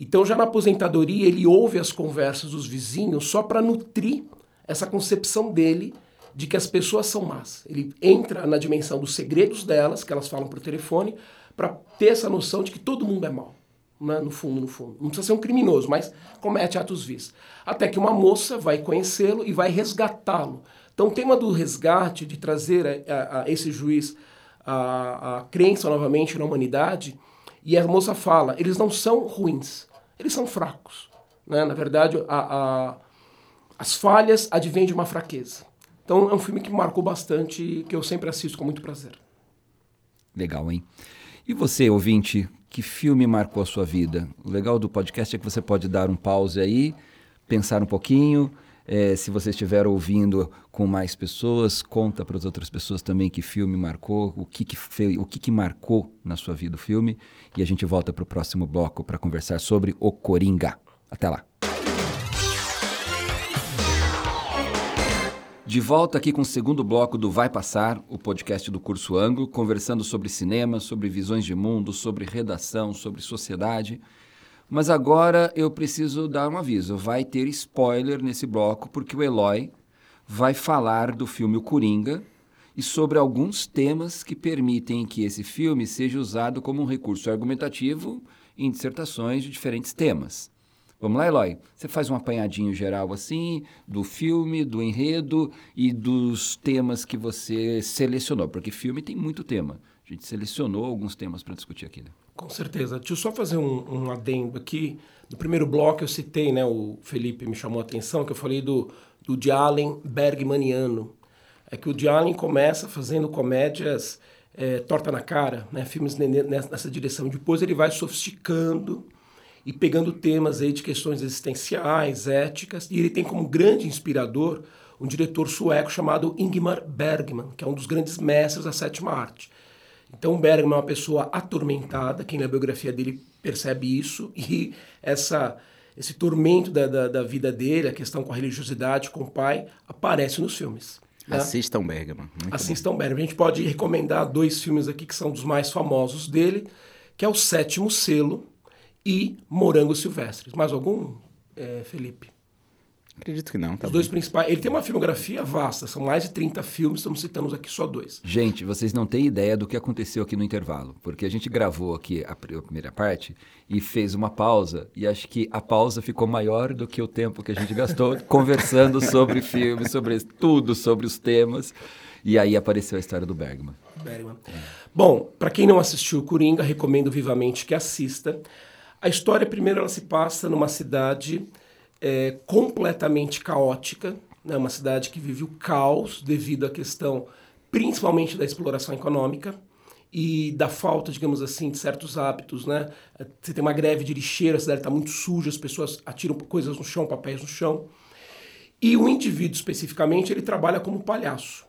Então, já na aposentadoria, ele ouve as conversas dos vizinhos só para nutrir essa concepção dele de que as pessoas são más. Ele entra na dimensão dos segredos delas, que elas falam por telefone, para ter essa noção de que todo mundo é mau. Né? No fundo, no fundo. Não precisa ser um criminoso, mas comete atos vis. Até que uma moça vai conhecê-lo e vai resgatá-lo. Então, o tema do resgate, de trazer a, a, a esse juiz a, a crença novamente na humanidade, e a moça fala: eles não são ruins, eles são fracos. Né? Na verdade, a, a, as falhas advêm de uma fraqueza. Então é um filme que marcou bastante e que eu sempre assisto com muito prazer. Legal, hein? E você, ouvinte, que filme marcou a sua vida? O legal do podcast é que você pode dar um pause aí, pensar um pouquinho é, se você estiver ouvindo com mais pessoas, conta para as outras pessoas também que filme marcou, o que, que, fez, o que, que marcou na sua vida o filme. E a gente volta para o próximo bloco para conversar sobre o Coringa. Até lá. De volta aqui com o segundo bloco do Vai Passar, o podcast do curso Anglo, conversando sobre cinema, sobre visões de mundo, sobre redação, sobre sociedade. Mas agora eu preciso dar um aviso. Vai ter spoiler nesse bloco, porque o Eloy vai falar do filme O Coringa e sobre alguns temas que permitem que esse filme seja usado como um recurso argumentativo em dissertações de diferentes temas. Vamos lá, Eloy? Você faz um apanhadinho geral assim do filme, do enredo e dos temas que você selecionou, porque filme tem muito tema. A gente selecionou alguns temas para discutir aqui. Né? Com certeza. Deixa eu só fazer um, um, adendo aqui. No primeiro bloco eu citei, né, o Felipe me chamou a atenção, que eu falei do, do de Allen Bergmaniano. É que o de Allen começa fazendo comédias é, torta na cara, né, filmes nessa direção. Depois ele vai sofisticando e pegando temas aí de questões existenciais, éticas. E ele tem como grande inspirador um diretor sueco chamado Ingmar Bergman, que é um dos grandes mestres da sétima arte. Então, o Bergman é uma pessoa atormentada, quem lê a biografia dele percebe isso, e essa, esse tormento da, da, da vida dele, a questão com a religiosidade, com o pai, aparece nos filmes. Né? Assistam Bergman. Assistam bom. Bergman. A gente pode recomendar dois filmes aqui que são dos mais famosos dele, que é O Sétimo Selo e Morangos Silvestres. Mais algum, é, Felipe? Acredito que não. Tá Os dois principais. Ele tem uma filmografia vasta, são mais de 30 filmes, estamos citando aqui só dois. Gente, vocês não têm ideia do que aconteceu aqui no intervalo, porque a gente gravou aqui a, a primeira parte e fez uma pausa, e acho que a pausa ficou maior do que o tempo que a gente gastou conversando sobre filmes, sobre tudo, sobre os temas. E aí apareceu a história do Bergman. Bergman. É. Bom, para quem não assistiu Coringa, recomendo vivamente que assista. A história, primeiro, ela se passa numa cidade é, completamente caótica, né? uma cidade que vive o caos devido à questão principalmente da exploração econômica e da falta, digamos assim, de certos hábitos, né? Você tem uma greve de lixeira, a cidade está muito suja, as pessoas atiram coisas no chão, papéis no chão. E o indivíduo, especificamente, ele trabalha como palhaço.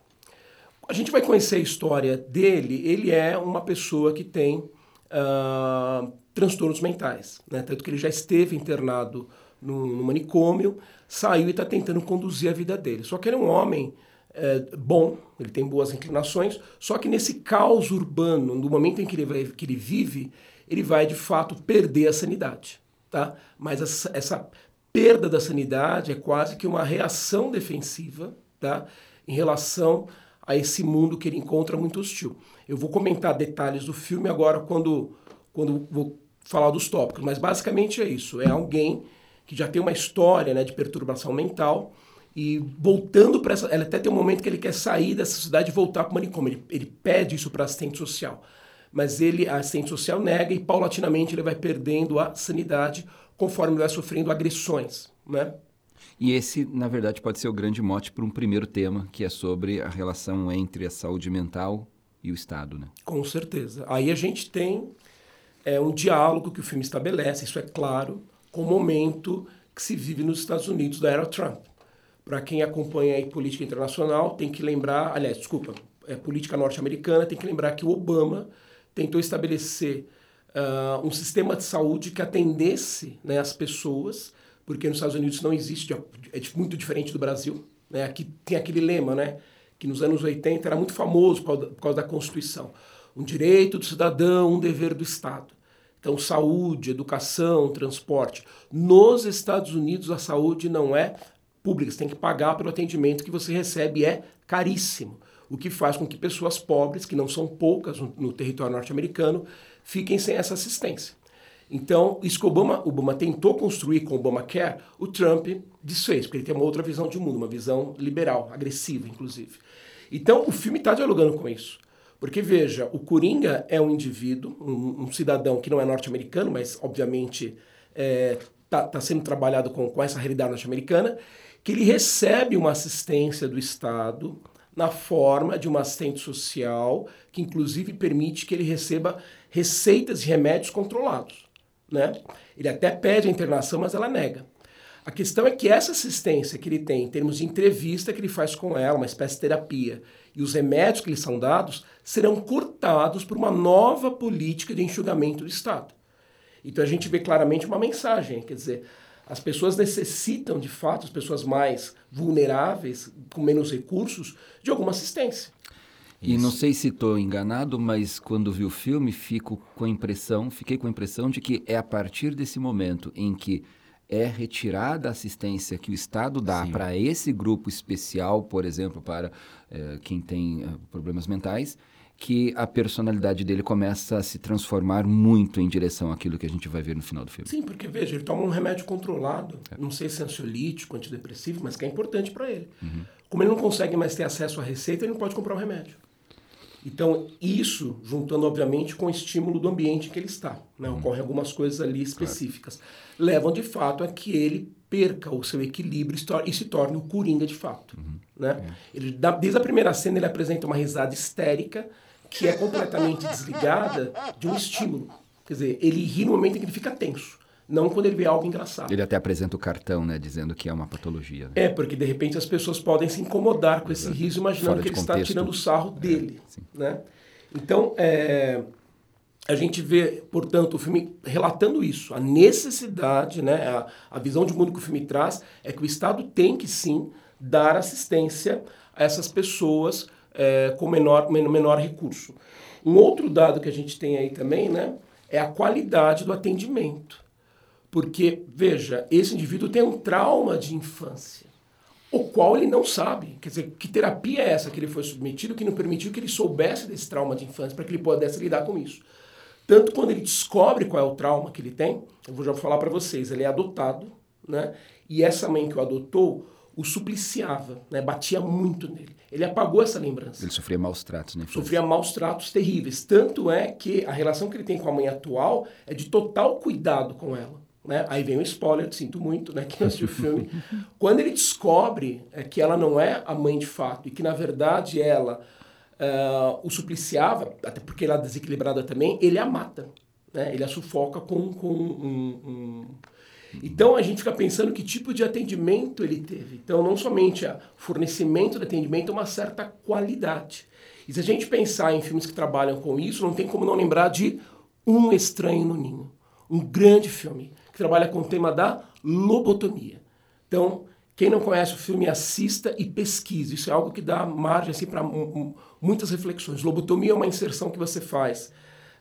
A gente vai conhecer a história dele, ele é uma pessoa que tem uh, transtornos mentais, né? Tanto que ele já esteve internado no, no manicômio, saiu e está tentando conduzir a vida dele. Só que ele é um homem é, bom, ele tem boas inclinações, só que nesse caos urbano, no momento em que ele, vai, que ele vive, ele vai de fato perder a sanidade. Tá? Mas essa, essa perda da sanidade é quase que uma reação defensiva tá? em relação a esse mundo que ele encontra muito hostil. Eu vou comentar detalhes do filme agora quando, quando vou falar dos tópicos, mas basicamente é isso: é alguém que já tem uma história né, de perturbação mental. E voltando para essa. Ela até tem um momento que ele quer sair dessa cidade e voltar para o manicômio. Ele, ele pede isso para assistente social. Mas ele, a assistente social nega e paulatinamente ele vai perdendo a sanidade conforme ele vai sofrendo agressões. Né? E esse, na verdade, pode ser o grande mote para um primeiro tema, que é sobre a relação entre a saúde mental e o Estado, né? Com certeza. Aí a gente tem é, um diálogo que o filme estabelece, isso é claro, com o momento que se vive nos Estados Unidos da era Trump. Para quem acompanha a política internacional, tem que lembrar, aliás, desculpa, é, política norte-americana, tem que lembrar que o Obama tentou estabelecer uh, um sistema de saúde que atendesse né, as pessoas, porque nos Estados Unidos não existe, é muito diferente do Brasil. Né? Aqui tem aquele lema, né, que nos anos 80 era muito famoso por causa da Constituição. Um direito do cidadão, um dever do Estado. Então, saúde, educação, transporte. Nos Estados Unidos, a saúde não é pública, você tem que pagar pelo atendimento que você recebe, é caríssimo. O que faz com que pessoas pobres, que não são poucas no, território norte-americano, fiquem sem essa assistência. Então, isso que Obama, Obama tentou construir com o Obamacare, o Trump desfez, porque ele tem uma outra visão de mundo, uma visão liberal, agressiva, inclusive. Então, o filme está dialogando com isso. Porque, veja, o Coringa é um indivíduo, um, um cidadão que não é norte-americano, mas, obviamente, está é, tá, tá sendo trabalhado com, com essa realidade norte-americana, que ele recebe uma assistência do Estado na forma de uma assistente social, que inclusive permite que ele receba receitas de remédios controlados. Né? Ele até pede a internação, mas ela nega. A questão é que essa assistência que ele tem, em termos de entrevista que ele faz com ela, uma espécie de terapia, e os remédios que lhe são dados, serão cortados por uma nova política de enxugamento do Estado. Então a gente vê claramente uma mensagem, quer dizer, as pessoas necessitam, de fato, as pessoas mais vulneráveis, com menos recursos, de alguma assistência. E Isso. não sei se estou enganado, mas quando vi o filme, fico com a impressão, fiquei com a impressão de que é a partir desse momento em que é retirada a assistência que o Estado dá para esse grupo especial, por exemplo, para é, quem tem é, problemas mentais, que a personalidade dele começa a se transformar muito em direção àquilo que a gente vai ver no final do filme. Sim, porque veja, ele toma um remédio controlado, é. não sei se é ansiolítico, antidepressivo, mas que é importante para ele. Uhum. Como ele não consegue mais ter acesso à receita, ele não pode comprar o remédio. Então, isso, juntando, obviamente, com o estímulo do ambiente em que ele está, né? uhum. ocorrem algumas coisas ali específicas, claro. levam de fato a que ele perca o seu equilíbrio e se torne o coringa de fato. Uhum. Né? É. Ele, desde a primeira cena, ele apresenta uma risada histérica que é completamente desligada de um estímulo. Quer dizer, ele ri no momento em que ele fica tenso. Não quando ele vê algo engraçado. Ele até apresenta o cartão, né? Dizendo que é uma patologia. Né? É, porque de repente as pessoas podem se incomodar com esse riso, imaginando Fora que ele contexto. está tirando sarro é, dele. É, né? Então, é, a gente vê, portanto, o filme relatando isso. A necessidade, né? A, a visão de mundo que o filme traz é que o Estado tem que sim dar assistência a essas pessoas é, com menor, menor recurso. Um outro dado que a gente tem aí também né, é a qualidade do atendimento. Porque, veja, esse indivíduo tem um trauma de infância, o qual ele não sabe. Quer dizer, que terapia é essa que ele foi submetido que não permitiu que ele soubesse desse trauma de infância para que ele pudesse lidar com isso? Tanto quando ele descobre qual é o trauma que ele tem, eu vou já falar para vocês, ele é adotado, né? E essa mãe que o adotou o supliciava, né? batia muito nele. Ele apagou essa lembrança. Ele sofria maus tratos, né? Sofria maus tratos terríveis. Tanto é que a relação que ele tem com a mãe atual é de total cuidado com ela. Né? Aí vem o um spoiler, sinto muito, né? Quem assistiu o filme. Quando ele descobre é, que ela não é a mãe de fato e que, na verdade, ela uh, o supliciava, até porque ela é desequilibrada também, ele a mata. Né? Ele a sufoca com, com um, um então a gente fica pensando que tipo de atendimento ele teve. Então não somente o fornecimento de atendimento, uma certa qualidade. E se a gente pensar em filmes que trabalham com isso, não tem como não lembrar de Um Estranho no Ninho, um grande filme trabalha com o tema da lobotomia. Então, quem não conhece o filme, assista e pesquise. Isso é algo que dá margem assim, para muitas reflexões. Lobotomia é uma inserção que você faz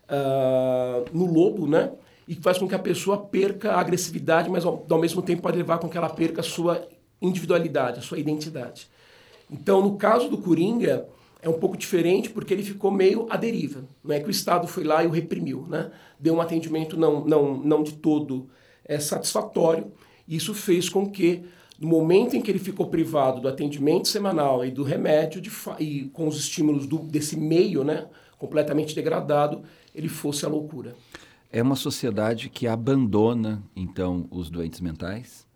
uh, no lobo, né? e faz com que a pessoa perca a agressividade, mas ao, ao mesmo tempo pode levar com que ela perca a sua individualidade, a sua identidade. Então, no caso do Coringa, é um pouco diferente porque ele ficou meio à deriva. Não é que o Estado foi lá e o reprimiu, né? Deu um atendimento não, não, não de todo é, satisfatório. Isso fez com que, no momento em que ele ficou privado do atendimento semanal e do remédio, e com os estímulos do, desse meio né, completamente degradado, ele fosse a loucura. É uma sociedade que abandona, então, os doentes mentais,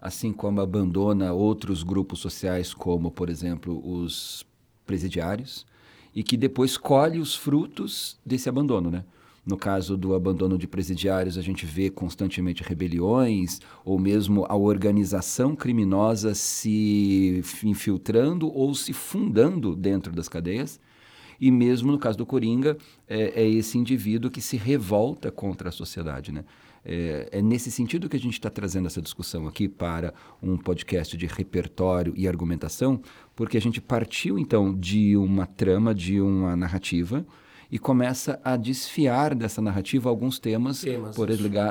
assim como abandona outros grupos sociais, como, por exemplo, os presidiários, e que depois colhe os frutos desse abandono, né? No caso do abandono de presidiários, a gente vê constantemente rebeliões ou mesmo a organização criminosa se infiltrando ou se fundando dentro das cadeias. E mesmo no caso do Coringa, é, é esse indivíduo que se revolta contra a sociedade. Né? É, é nesse sentido que a gente está trazendo essa discussão aqui para um podcast de repertório e argumentação, porque a gente partiu então de uma trama, de uma narrativa e começa a desfiar dessa narrativa alguns temas, temas por,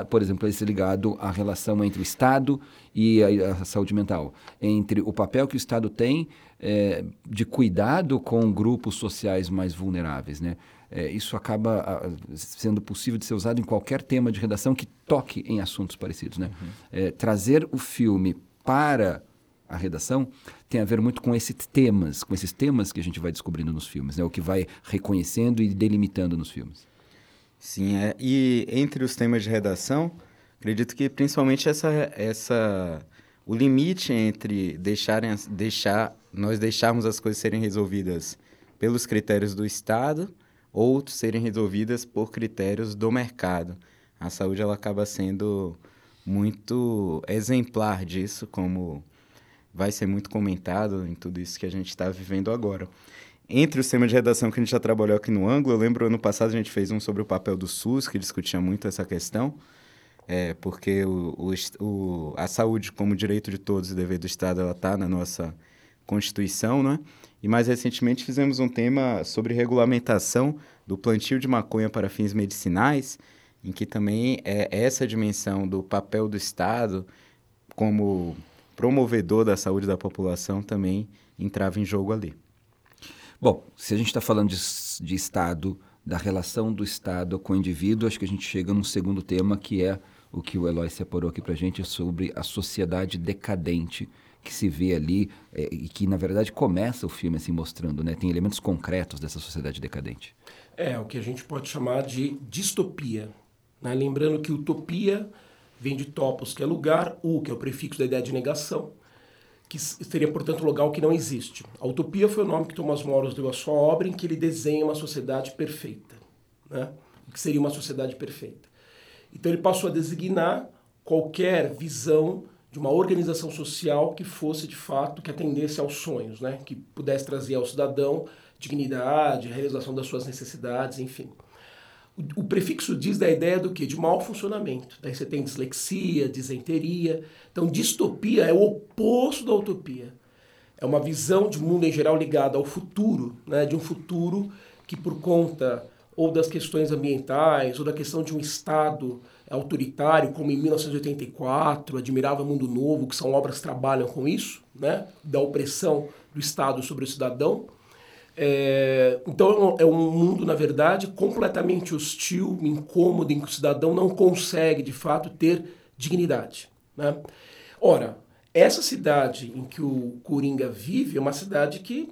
por exemplo, esse ligado à relação entre o Estado e a, a saúde mental, entre o papel que o Estado tem é, de cuidado com grupos sociais mais vulneráveis, né? É, isso acaba a, sendo possível de ser usado em qualquer tema de redação que toque em assuntos parecidos, né? Uhum. É, trazer o filme para a redação tem a ver muito com esses temas, com esses temas que a gente vai descobrindo nos filmes, né? O que vai reconhecendo e delimitando nos filmes. Sim, é, e entre os temas de redação, acredito que principalmente essa, essa o limite entre deixarem, deixar, nós deixarmos as coisas serem resolvidas pelos critérios do Estado ou serem resolvidas por critérios do mercado. A saúde ela acaba sendo muito exemplar disso, como vai ser muito comentado em tudo isso que a gente está vivendo agora. Entre os temas de redação que a gente já trabalhou aqui no ângulo, eu lembro ano passado a gente fez um sobre o papel do SUS, que discutia muito essa questão, é, porque o, o, a saúde como direito de todos e dever do Estado, ela está na nossa Constituição, né? E mais recentemente fizemos um tema sobre regulamentação do plantio de maconha para fins medicinais, em que também é essa dimensão do papel do Estado como promovedor da saúde da população também entrava em jogo ali. Bom, se a gente está falando de, de Estado, da relação do Estado com o indivíduo, acho que a gente chega num segundo tema que é o que o Eloy separou aqui para a gente sobre a sociedade decadente que se vê ali é, e que, na verdade, começa o filme assim mostrando, né? Tem elementos concretos dessa sociedade decadente. É, o que a gente pode chamar de distopia. Né? Lembrando que utopia vem de topos, que é lugar, u, que é o prefixo da ideia de negação, que seria, portanto, lugar que não existe. A utopia foi o nome que Thomas Moros deu à sua obra, em que ele desenha uma sociedade perfeita, né? que seria uma sociedade perfeita. Então ele passou a designar qualquer visão de uma organização social que fosse de fato que atendesse aos sonhos, né? que pudesse trazer ao cidadão dignidade, realização das suas necessidades, enfim. O, prefixo diz da ideia do que? De mau funcionamento. Daí você tem dislexia, disenteria. Então, distopia é o oposto da utopia. É uma visão de mundo em geral ligada ao futuro, né? de um futuro que, por conta ou das questões ambientais, ou da questão de um Estado autoritário, como em 1984, Admirável Mundo Novo, que são obras que trabalham com isso, né? da opressão do Estado sobre o cidadão, é, então é um mundo, na verdade, completamente hostil, incômodo, em que o cidadão não consegue, de fato, ter dignidade. Né? Ora, essa cidade em que o Coringa vive é uma cidade que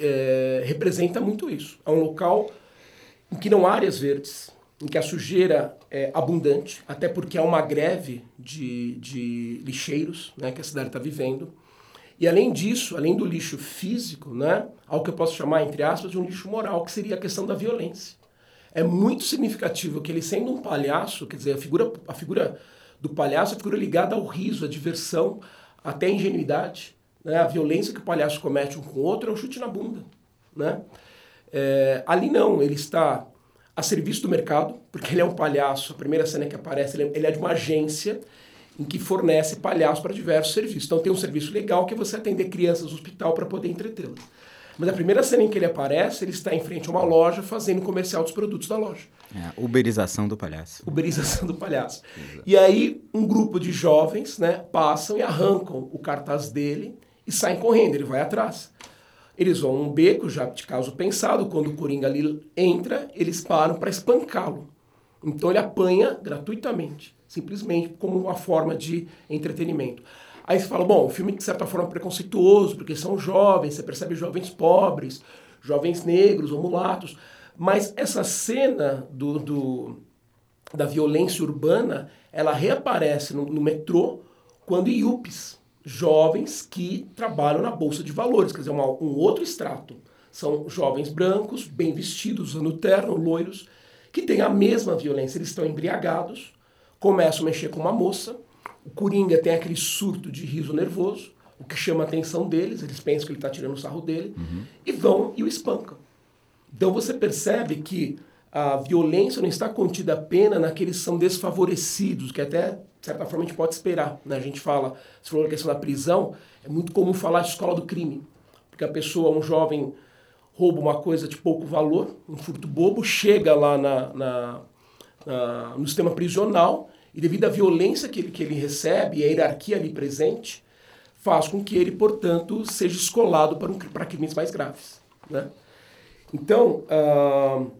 é, representa muito isso. É um local em que não há áreas verdes, em que a sujeira é abundante, até porque há uma greve de, de lixeiros né, que a cidade está vivendo. E além disso, além do lixo físico, né, ao que eu posso chamar, entre aspas, de um lixo moral, que seria a questão da violência. É muito significativo que ele, sendo um palhaço, quer dizer, a figura, a figura do palhaço é a figura ligada ao riso, à diversão, até à ingenuidade. Né? A violência que o palhaço comete um com o outro é um chute na bunda. Né? É, ali não, ele está a serviço do mercado, porque ele é um palhaço. A primeira cena que aparece, ele é, ele é de uma agência em que fornece palhaços para diversos serviços. Então tem um serviço legal que é você atender crianças no hospital para poder entretê-las. Mas a primeira cena em que ele aparece, ele está em frente a uma loja fazendo comercial dos produtos da loja. É, uberização do palhaço. Uberização do palhaço. Exato. E aí um grupo de jovens né, passam e arrancam o cartaz dele e saem correndo, ele vai atrás. Eles vão um beco, já de caso pensado, quando o Coringa ali entra, eles param para espancá-lo. Então ele apanha gratuitamente simplesmente como uma forma de entretenimento. Aí você fala, bom, o filme de certa forma é preconceituoso, porque são jovens, você percebe jovens pobres, jovens negros ou mulatos, mas essa cena do, do da violência urbana, ela reaparece no, no metrô quando IUPs, jovens que trabalham na Bolsa de Valores, quer dizer, uma, um outro extrato, São jovens brancos, bem vestidos, usando terno, loiros, que têm a mesma violência. Eles estão embriagados, começam a mexer com uma moça, o Coringa tem aquele surto de riso nervoso, o que chama a atenção deles, eles pensam que ele está tirando o sarro dele, uhum. e vão e o espancam. Então você percebe que a violência não está contida apenas naqueles que são desfavorecidos, que até, de certa forma, a gente pode esperar. Né? A gente fala, se for a questão da prisão, é muito comum falar de escola do crime, porque a pessoa, um jovem, rouba uma coisa de pouco valor, um furto bobo, chega lá na, na, na no sistema prisional e devido à violência que ele, que ele recebe e a hierarquia ali presente, faz com que ele, portanto, seja escolado para, um, para crimes mais graves. Né? Então, uh,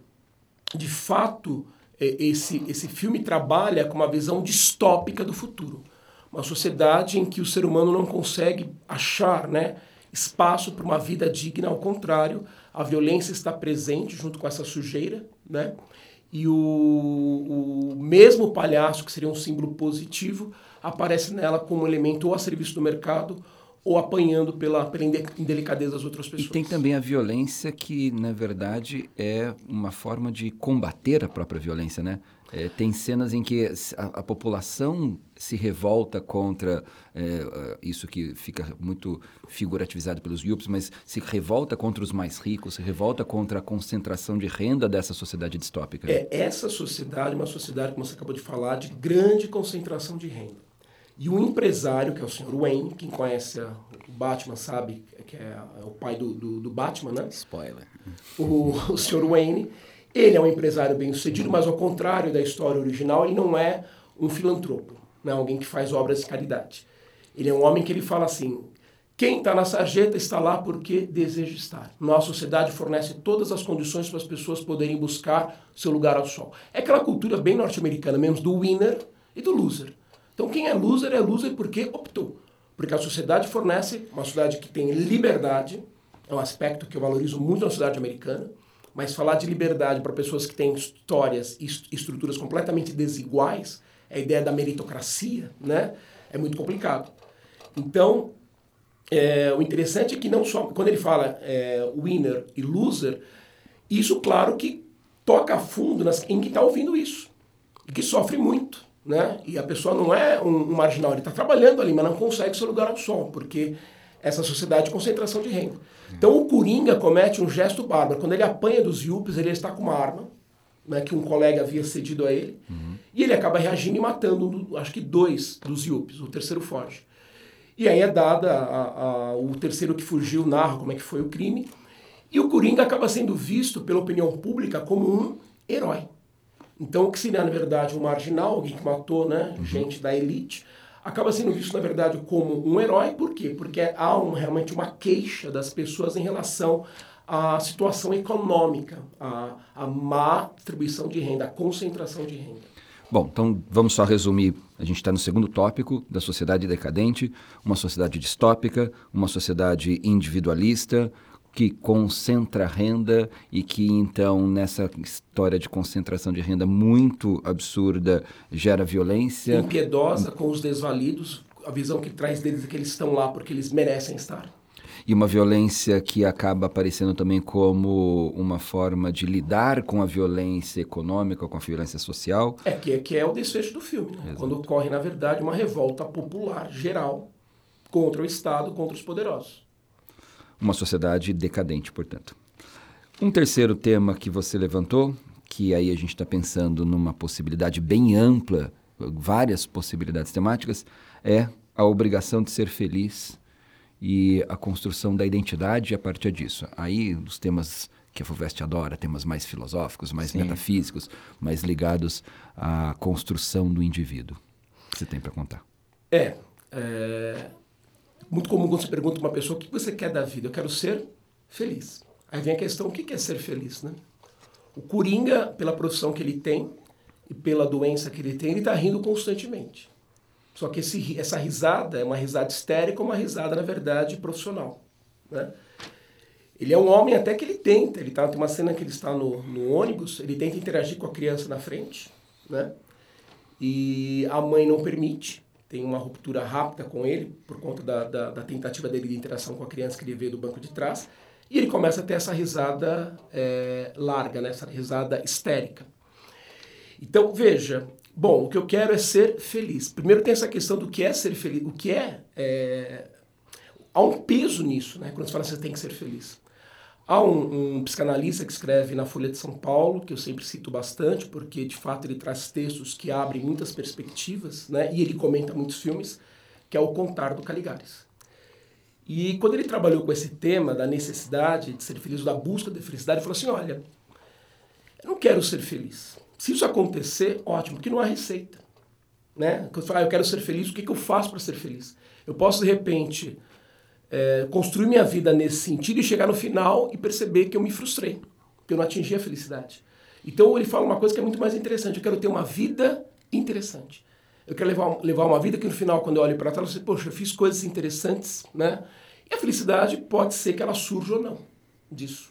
de fato, é, esse, esse filme trabalha com uma visão distópica do futuro. Uma sociedade em que o ser humano não consegue achar né, espaço para uma vida digna, ao contrário, a violência está presente junto com essa sujeira, né? E o, o mesmo palhaço, que seria um símbolo positivo, aparece nela como um elemento ou a serviço do mercado ou apanhando pela, pela indelicadeza das outras pessoas. E tem também a violência que, na verdade, é uma forma de combater a própria violência, né? É, tem cenas em que a, a população se revolta contra é, isso que fica muito figurativizado pelos Yups, mas se revolta contra os mais ricos, se revolta contra a concentração de renda dessa sociedade distópica. É, essa sociedade é uma sociedade, como você acabou de falar, de grande concentração de renda. E o empresário, que é o Sr. Wayne, quem conhece o Batman sabe que é, é o pai do, do, do, Batman, né? Spoiler. O, o Sr. Wayne, ele é um empresário bem sucedido, mas ao contrário da história original, ele não é um filantropo, né? alguém que faz obras de caridade. Ele é um homem que ele fala assim, quem está na sarjeta está lá porque deseja estar. Nossa sociedade fornece todas as condições para as pessoas poderem buscar seu lugar ao sol. É aquela cultura bem norte-americana mesmo, do winner e do loser. Então quem é loser é loser porque optou. Porque a sociedade fornece uma sociedade que tem liberdade, é um aspecto que eu valorizo muito na sociedade americana, mas falar de liberdade para pessoas que têm histórias e estruturas completamente desiguais, a ideia da meritocracia, né? É muito complicado. Então, é, o interessante é que não só quando ele fala é, winner e loser, isso claro que toca fundo nas, em quem está ouvindo isso que sofre muito né? E a pessoa não é um, um marginal, ele está trabalhando ali, mas não consegue seu lugar ao sol, porque essa sociedade de concentração de renda. Então o Coringa comete um gesto bárbaro. Quando ele apanha dos Yuppies, ele está com uma arma, né, que um colega havia cedido a ele, uhum. e ele acaba reagindo e matando, acho que dois dos Yuppies, o terceiro foge. E aí é dada, a, a, o terceiro que fugiu narra como é que foi o crime, e o Coringa acaba sendo visto pela opinião pública como um herói. Então, o que seria, na verdade, um marginal, alguém que matou né, uhum. gente da elite, acaba sendo visto, na verdade, como um herói. Por quê? Porque há um, realmente uma queixa das pessoas em relação à situação econômica, à, à má distribuição de renda, à concentração de renda. Bom, então vamos só resumir. A gente está no segundo tópico da sociedade decadente, uma sociedade distópica, uma sociedade individualista, que concentra renda e que então nessa história de concentração de renda muito absurda gera violência. Impiedosa com os desvalidos, a visão que traz deles é que eles estão lá porque eles merecem estar. E uma violência que acaba aparecendo também como uma forma de lidar com a violência econômica, com a violência social. É que, que é o desfecho do filme, né? quando ocorre, na verdade, uma revolta popular geral contra o Estado, contra os poderosos uma sociedade decadente, portanto. Um terceiro tema que você levantou, que aí a gente está pensando numa possibilidade bem ampla, várias possibilidades temáticas, é a obrigação de ser feliz e a construção da identidade a partir disso. Aí os temas que a FUVEST adora, temas mais filosóficos, mais Sim. metafísicos, mais ligados à construção do indivíduo. Você tem para contar? É, é, muito comum quando você pergunta uma pessoa o que você quer da vida. Eu quero ser feliz. Aí vem a questão, o que é ser feliz, né? O Coringa, pela profissão que ele tem e pela doença que ele tem, ele está rindo constantemente. Só que esse, essa risada é uma risada histérica uma risada, na verdade, profissional. Né? Ele é um homem até que ele tenta. Ele tá, tem uma cena que ele está no, no ônibus, ele tenta interagir com a criança na frente, né? E a mãe não permite tem uma ruptura rápida com ele, por conta da, da, da, tentativa dele de interação com a criança que ele vê do banco de trás. E ele começa a ter essa risada é, larga, né? essa risada histérica. Então, veja, bom, o que eu quero é ser feliz. Primeiro tem essa questão do que é ser feliz, o que é... é há um peso nisso, né? quando você fala que você tem que ser feliz. Há um, um, psicanalista que escreve na Folha de São Paulo, que eu sempre cito bastante, porque de fato ele traz textos que abrem muitas perspectivas, né? e ele comenta muitos filmes, que é o Contar do Caligares. E quando ele trabalhou com esse tema da necessidade de ser feliz, da busca da felicidade, ele falou assim: olha, eu não quero ser feliz. Se isso acontecer, ótimo, porque não há receita. Né? Quando eu falo, ah, eu quero ser feliz, o que, que eu faço para ser feliz? Eu posso, de repente, é, construir minha vida nesse sentido e chegar no final e perceber que eu me frustrei, que eu não atingi a felicidade. Então ele fala uma coisa que é muito mais interessante: eu quero ter uma vida interessante. Eu quero levar, levar uma vida que no final, quando eu olho para trás, eu sei, poxa, eu fiz coisas interessantes, né? E a felicidade pode ser que ela surja ou não disso.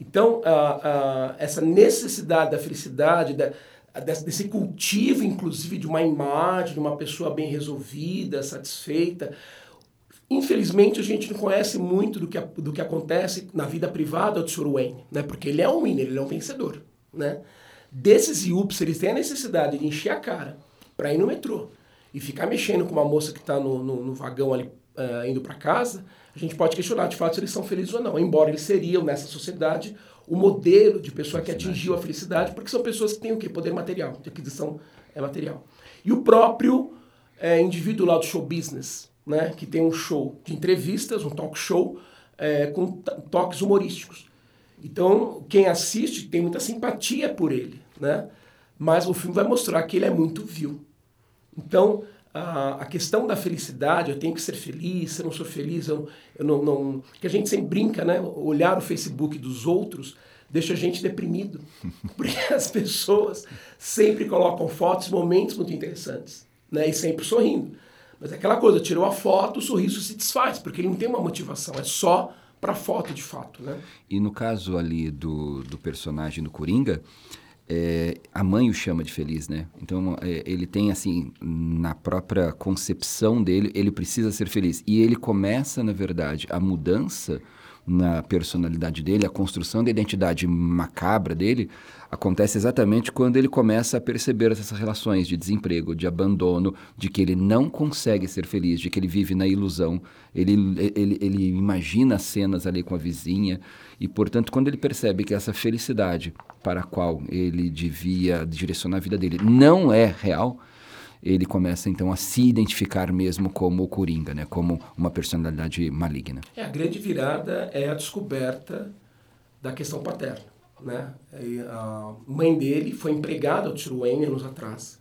Então, essa necessidade da felicidade, da, desse cultivo, inclusive, de uma imagem, de uma pessoa bem resolvida, satisfeita, Infelizmente, a gente não conhece muito do que, do que acontece na vida privada do Sr. Wayne, né? porque ele é um winner, ele é um vencedor. Né? Desses IUPs, eles têm a necessidade de encher a cara para ir no metrô e ficar mexendo com uma moça que está no, no, no, vagão ali uh, indo para casa, a gente pode questionar de fato se eles são felizes ou não. Embora eles seriam, nessa sociedade, o modelo de pessoa que atingiu a felicidade, porque são pessoas que têm o quê? Poder material, de aquisição é material. E o próprio é, indivíduo lá do show business, né, que tem um show de entrevistas, um talk show, é, com toques humorísticos. Então, quem assiste tem muita simpatia por ele, né? mas o filme vai mostrar que ele é muito vil. Então, a, a questão da felicidade, eu tenho que ser feliz, se eu não sou feliz, eu, eu não, não... Que a gente sempre brinca, né? Olhar o Facebook dos outros deixa a gente deprimido. Porque as pessoas sempre colocam fotos, momentos muito interessantes, né? E sempre sorrindo. Mas é aquela coisa, tirou a foto, o sorriso se desfaz, porque ele não tem uma motivação, é só para foto de fato, né? E no caso ali do, do personagem do Coringa, é, a mãe o chama de feliz, né? Então é, ele tem assim na própria concepção dele, ele precisa ser feliz e ele começa na verdade a mudança na personalidade dele, a construção da identidade macabra dele, acontece exatamente quando ele começa a perceber essas relações de desemprego, de abandono, de que ele não consegue ser feliz, de que ele vive na ilusão, ele, ele, ele imagina cenas ali com a vizinha, e portanto, quando ele percebe que essa felicidade para a qual ele devia direcionar a vida dele não é real, ele começa então a se identificar mesmo como o Coringa, né? como uma personalidade maligna. É, a grande virada é a descoberta da questão paterna. Né? A mãe dele foi empregada ao Sr. Wayne anos atrás.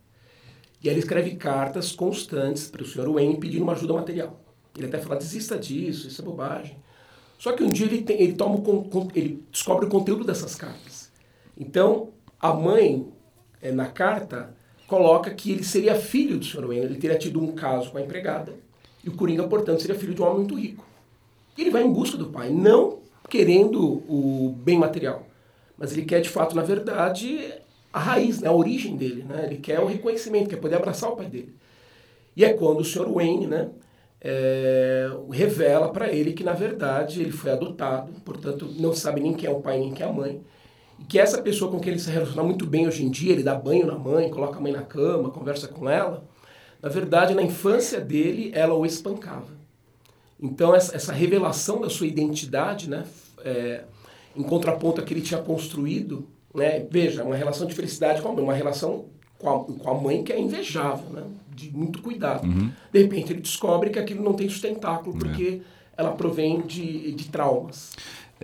E ela escreve cartas constantes para o Sr. Wayne pedindo uma ajuda material. Ele até fala, desista disso, isso é bobagem. Só que um dia ele, tem, ele, toma ele descobre o conteúdo dessas cartas. Então, a mãe, é, na carta, coloca que ele seria filho do Sr. Wayne, ele teria tido um caso com a empregada, e o Coringa, portanto, seria filho de um homem muito rico. E ele vai em busca do pai, não querendo o bem material, mas ele quer, de fato, na verdade, a raiz, né, a origem dele. Né? Ele quer o reconhecimento, quer poder abraçar o pai dele. E é quando o Sr. Wayne né, é, revela para ele que, na verdade, ele foi adotado, portanto, não sabe nem quem é o pai nem quem é a mãe, e que essa pessoa com quem ele se relaciona muito bem hoje em dia, ele dá banho na mãe, coloca a mãe na cama, conversa com ela, na verdade, na infância dele, ela o espancava. Então, essa, essa revelação da sua identidade, né, é, em contraponto a que ele tinha construído, né, veja, uma relação de felicidade com a mãe, uma relação com a, com a mãe que é invejável, né, de muito cuidado. Uhum. De repente, ele descobre que aquilo não tem sustentáculo, porque é. ela provém de, de traumas.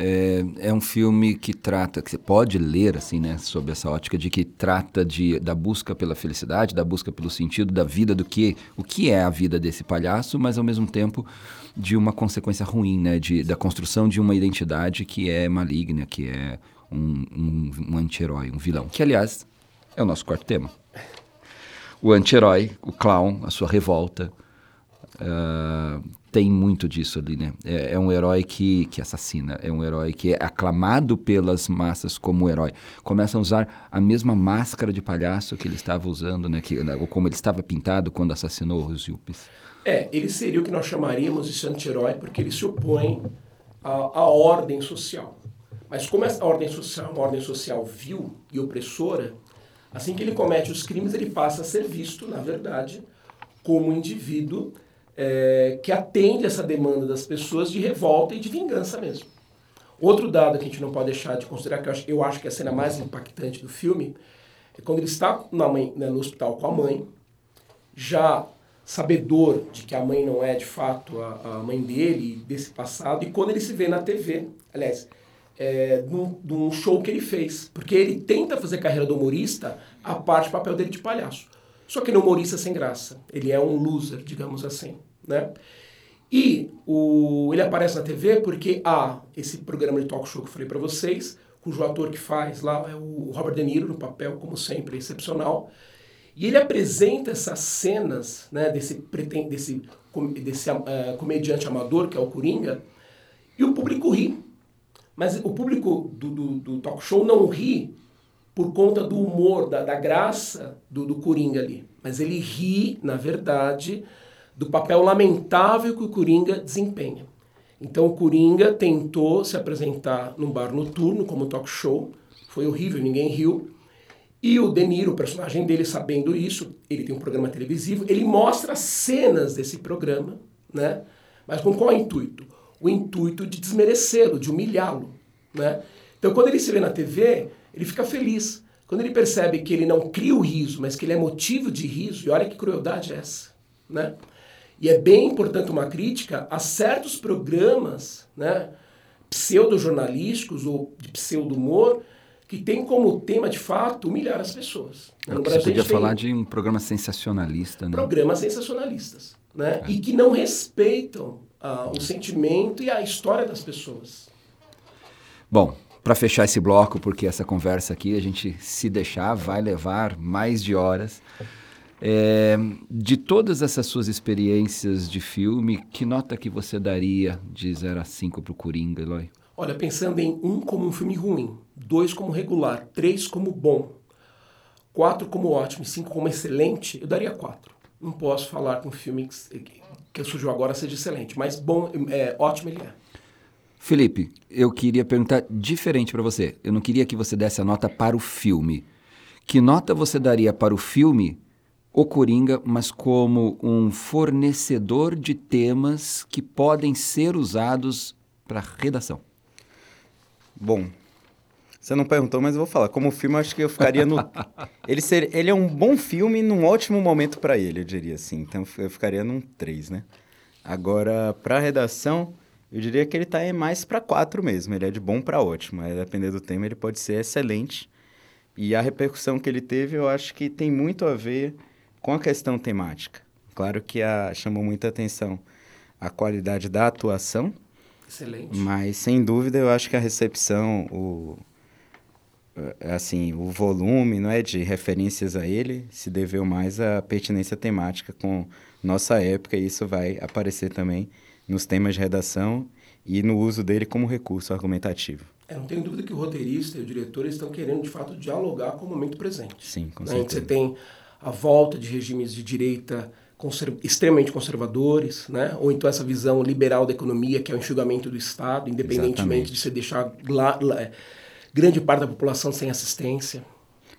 É, é, um filme que trata, que você pode ler assim, né, sob essa ótica de que trata de, da busca pela felicidade, da busca pelo sentido da vida, do que o que é a vida desse palhaço, mas ao mesmo tempo de uma consequência ruim, né, de, da construção de uma identidade que é maligna, que é um, um, um anti-herói, um vilão. Que aliás é o nosso quarto tema. O anti-herói, o clown, a sua revolta. Uh, tem muito disso ali, né? É, é, um herói que, que assassina, é um herói que é aclamado pelas massas como herói. Começa a usar a mesma máscara de palhaço que ele estava usando, né? Que, né? ou como ele estava pintado quando assassinou os Yuppies. É, ele seria o que nós chamaríamos de anti-herói, porque ele se opõe a, a ordem social. Mas como essa ordem social é uma ordem social vil e opressora, assim que ele comete os crimes, ele passa a ser visto, na verdade, como um indivíduo é, que atende essa demanda das pessoas de revolta e de vingança mesmo. Outro dado que a gente não pode deixar de considerar, que eu acho, eu acho que é a cena mais impactante do filme, é quando ele está mãe, né, no hospital com a mãe, já sabedor de que a mãe não é de fato a, a mãe dele, desse passado, e quando ele se vê na TV, aliás, é, de um show que ele fez. Porque ele tenta fazer carreira do humorista a parte do papel dele de palhaço. Só que ele é um humorista sem graça. Ele é um loser, digamos assim. Né? E o, ele aparece na TV porque há esse programa de talk show que eu falei para vocês, cujo ator que faz lá é o Robert De Niro, no papel, como sempre, excepcional. E ele apresenta essas cenas né, desse, desse, desse uh, comediante amador, que é o Coringa, e o público ri. Mas o público do, do, do talk show não ri por conta do humor, da, da graça do, do Coringa ali. Mas ele ri, na verdade, do papel lamentável que o Coringa desempenha. Então o Coringa tentou se apresentar num bar noturno como talk show, foi horrível, ninguém riu. E o De Niro, o personagem dele, sabendo isso, ele tem um programa televisivo, ele mostra cenas desse programa, né? Mas com qual intuito? O intuito de desmerecê-lo, de humilhá-lo, né? Então, quando ele se vê na TV, ele fica feliz. Quando ele percebe que ele não cria o riso, mas que ele é motivo de riso, e olha que crueldade é essa, né? E é bem importante uma crítica a certos programas, né, pseudo-jornalísticos ou de pseudo-humor, que tem como tema, de fato, humilhar as pessoas. É no Brasil, você podia falar de um programa sensacionalista, né? Programas sensacionalistas, né? É. E que não respeitam uh, o sentimento e a história das pessoas. Bom, para fechar esse bloco, porque essa conversa aqui, a gente se deixar, vai levar mais de horas. É, de todas essas suas experiências de filme, que nota que você daria de 0 a 5 para o Coringa, Eloy? Olha, pensando em um como um filme ruim, dois como regular, três como bom, quatro como ótimo e cinco como excelente, eu daria quatro. Não posso falar que um filme que, que surgiu agora seja excelente, mas bom, é, ótimo ele é. Felipe, eu queria perguntar diferente para você. Eu não queria que você desse a nota para o filme. Que nota você daria para o filme O Coringa, mas como um fornecedor de temas que podem ser usados para redação? Bom, você não perguntou, mas eu vou falar. Como filme, acho que eu ficaria no. ele, ser... ele é um bom filme num ótimo momento para ele, eu diria assim. Então eu ficaria num 3, né? Agora, para redação, eu diria que ele tá mais para 4 mesmo. Ele é de bom para ótimo. Aí, dependendo do tema, ele pode ser excelente. E a repercussão que ele teve, eu acho que tem muito a ver com a questão temática. Claro que a... chamou muita atenção a qualidade da atuação Excelente. Mas, sem dúvida, eu acho que a recepção, o, é, assim, o volume não é, de referências a ele se deveu mais à pertinência temática com nossa época, e isso vai aparecer também nos temas de redação e no uso dele como recurso argumentativo. É, não tenho dúvida que o roteirista e o diretor estão querendo, de fato, dialogar com o momento presente. Sim, com né? certeza. Você tem a volta de regimes de direita conserv extremamente conservadores, né? ou então essa visão liberal da economia, que é o enxugamento do Estado, independentemente Exatamente. de você deixar lá, lá, é, grande parte da população sem assistência.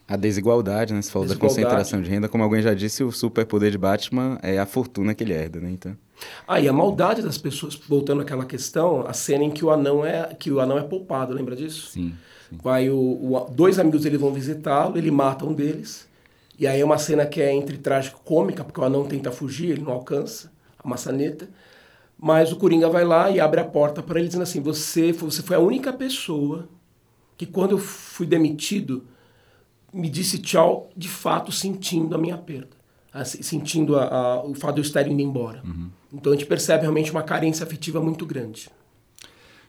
A desigualdade, né? Você falou desigualdade. da concentração de renda, como alguém já disse, o superpoder de Batman é a fortuna que ele herda, né? Então... Ah, e a maldade das pessoas, voltando àquela questão, a cena em que o anão é, que o anão é poupado, lembra disso? Sim. sim. Vai o, o, dois amigos dele vão visitá-lo, ele mata um deles, e aí é uma cena que é entre trágico cômica, porque o anão tenta fugir, ele não alcança a maçaneta. Mas o Coringa vai lá e abre a porta para ele, dizendo assim: você, você foi a única pessoa que, quando eu fui demitido, me disse tchau, de fato sentindo a minha perda. Assim, sentindo a, a, o fato de eu estar indo embora. Uhum. Então a gente percebe realmente uma carência afetiva muito grande.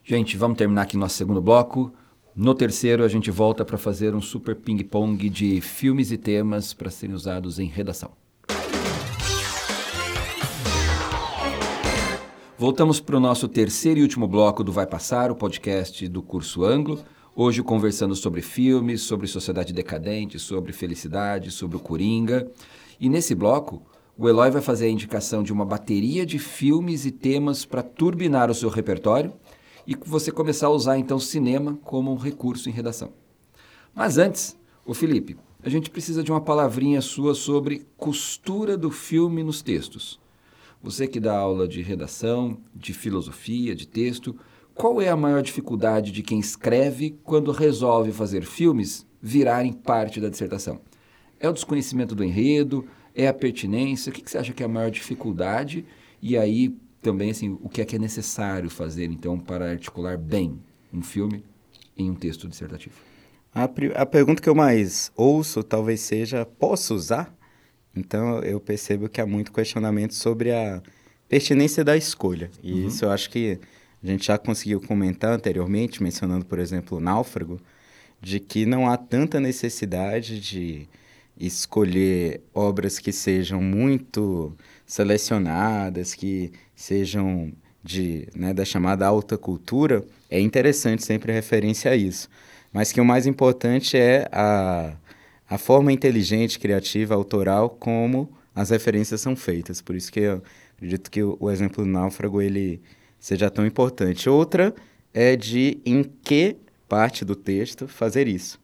Gente, vamos terminar aqui nosso segundo bloco. No terceiro, a gente volta para fazer um super ping-pong de filmes e temas para serem usados em redação. Voltamos para o nosso terceiro e último bloco do Vai Passar, o podcast do curso Anglo. Hoje conversando sobre filmes, sobre sociedade decadente, sobre felicidade, sobre o Coringa. E nesse bloco, o Eloy vai fazer a indicação de uma bateria de filmes e temas para turbinar o seu repertório e você começar a usar então cinema como um recurso em redação. Mas antes, o Felipe, a gente precisa de uma palavrinha sua sobre costura do filme nos textos. Você que dá aula de redação, de filosofia, de texto, qual é a maior dificuldade de quem escreve quando resolve fazer filmes virarem parte da dissertação? É o desconhecimento do enredo? É a pertinência? O que você acha que é a maior dificuldade? E aí, também, assim, o que é que é necessário fazer, então, para articular bem um filme em um texto dissertativo? A, a pergunta que eu mais ouço talvez seja: posso usar? Então eu percebo que há muito questionamento sobre a pertinência da escolha. E uhum. isso eu acho que a gente já conseguiu comentar anteriormente, mencionando, por exemplo, o Náufrago, de que não há tanta necessidade de escolher obras que sejam muito selecionadas, que sejam de, né, da chamada alta cultura. É interessante sempre referência a isso mas que o mais importante é a, a forma inteligente, criativa, autoral, como as referências são feitas. Por isso que eu acredito que o, o exemplo do náufrago ele seja tão importante. Outra é de em que parte do texto fazer isso.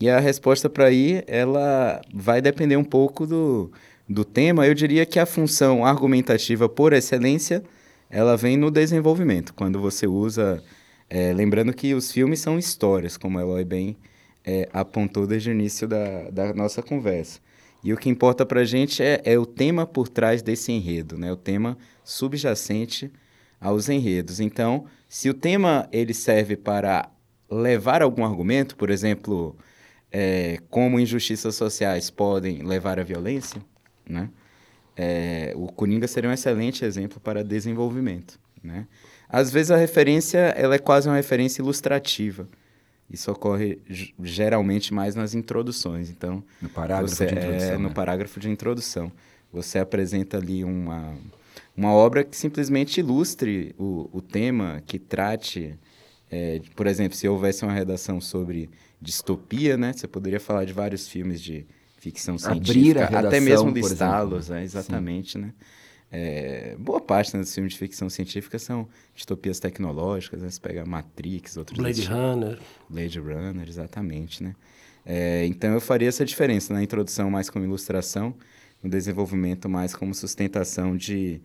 E a resposta para aí, ela vai depender um pouco do, do tema. Eu diria que a função argumentativa por excelência, ela vem no desenvolvimento. Quando você usa é, lembrando que os filmes são histórias, como a Eloy bem é, apontou desde o início da, da nossa conversa. E o que importa para a gente é, é, o tema por trás desse enredo, né? o tema subjacente aos enredos. Então, se o tema ele serve para levar algum argumento, por exemplo, é, como injustiças sociais podem levar à violência, né? É, o Coringa seria um excelente exemplo para desenvolvimento. Né? Às vezes a referência ela é quase uma referência ilustrativa. Isso ocorre geralmente mais nas introduções. Então, no parágrafo você, de introdução. É, no né? parágrafo de introdução. Você apresenta ali uma, uma obra que simplesmente ilustre o, o tema, que trate. É, por exemplo, se houvesse uma redação sobre distopia, né? Você poderia falar de vários filmes de ficção científica, Abrir a redação, até mesmo listá-los, né? exatamente, Sim. né? É, boa parte né, dos filmes de ficção científica são distopias tecnológicas, né? Você pega Matrix, outros... Blade Runner. Blade Runner, exatamente, né? É, então eu faria essa diferença na introdução mais como ilustração, no desenvolvimento mais como sustentação de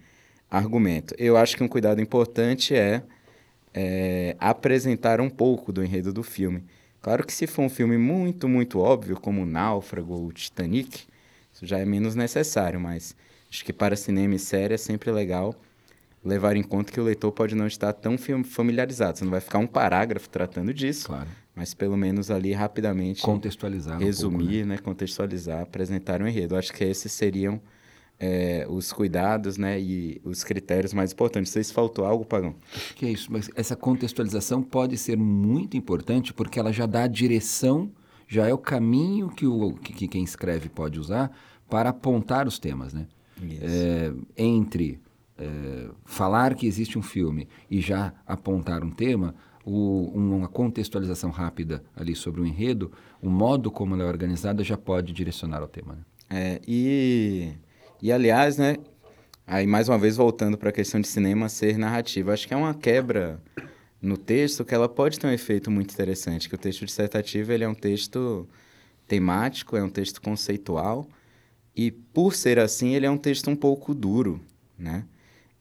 argumento. Eu acho que um cuidado importante é, é apresentar um pouco do enredo do filme. Claro que se for um filme muito, muito óbvio, como Náufrago ou Titanic, isso já é menos necessário, mas Acho que para cinema e série é sempre legal levar em conta que o leitor pode não estar tão familiarizado. Você não vai ficar um parágrafo tratando disso, claro. mas pelo menos ali rapidamente contextualizar, resumir, um pouco, né? né? contextualizar, apresentar um enredo. Acho que esses seriam é, os cuidados, né, e os critérios mais importantes. Não sei se faltou algo, Pagão. Que é isso. Mas essa contextualização pode ser muito importante porque ela já dá a direção, já é o caminho que, o, que, que quem escreve pode usar para apontar os temas, né? é, entre é, falar que existe um filme e já apontar um tema, o, uma contextualização rápida ali sobre o enredo, o modo como ela é organizada já pode direcionar ao tema. Né? É, e, e, aliás, né, aí mais uma vez voltando para a questão de cinema ser narrativa, acho que é uma quebra no texto que ela pode ter um efeito muito interessante, que o texto dissertativo ele é um texto temático, é um texto conceitual, e por ser assim, ele é um texto um pouco duro, né?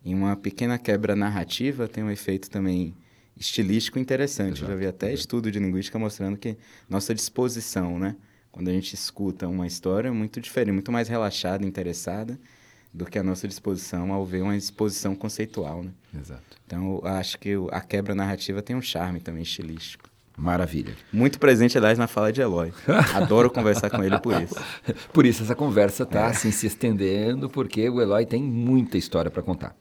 E uma pequena quebra narrativa tem um efeito também estilístico interessante. Exato, já vi até estudo de linguística mostrando que nossa disposição, né? Quando a gente escuta uma história, é muito diferente, muito mais relaxada, interessada do que a nossa disposição ao ver uma exposição conceitual, né? Exato. Então, acho que a quebra narrativa tem um charme também estilístico. Maravilha. Muito presente, aliás, na fala de Eloy. Adoro conversar com ele por isso. Por isso essa conversa está é. assim se estendendo, porque o Eloy tem muita história para contar.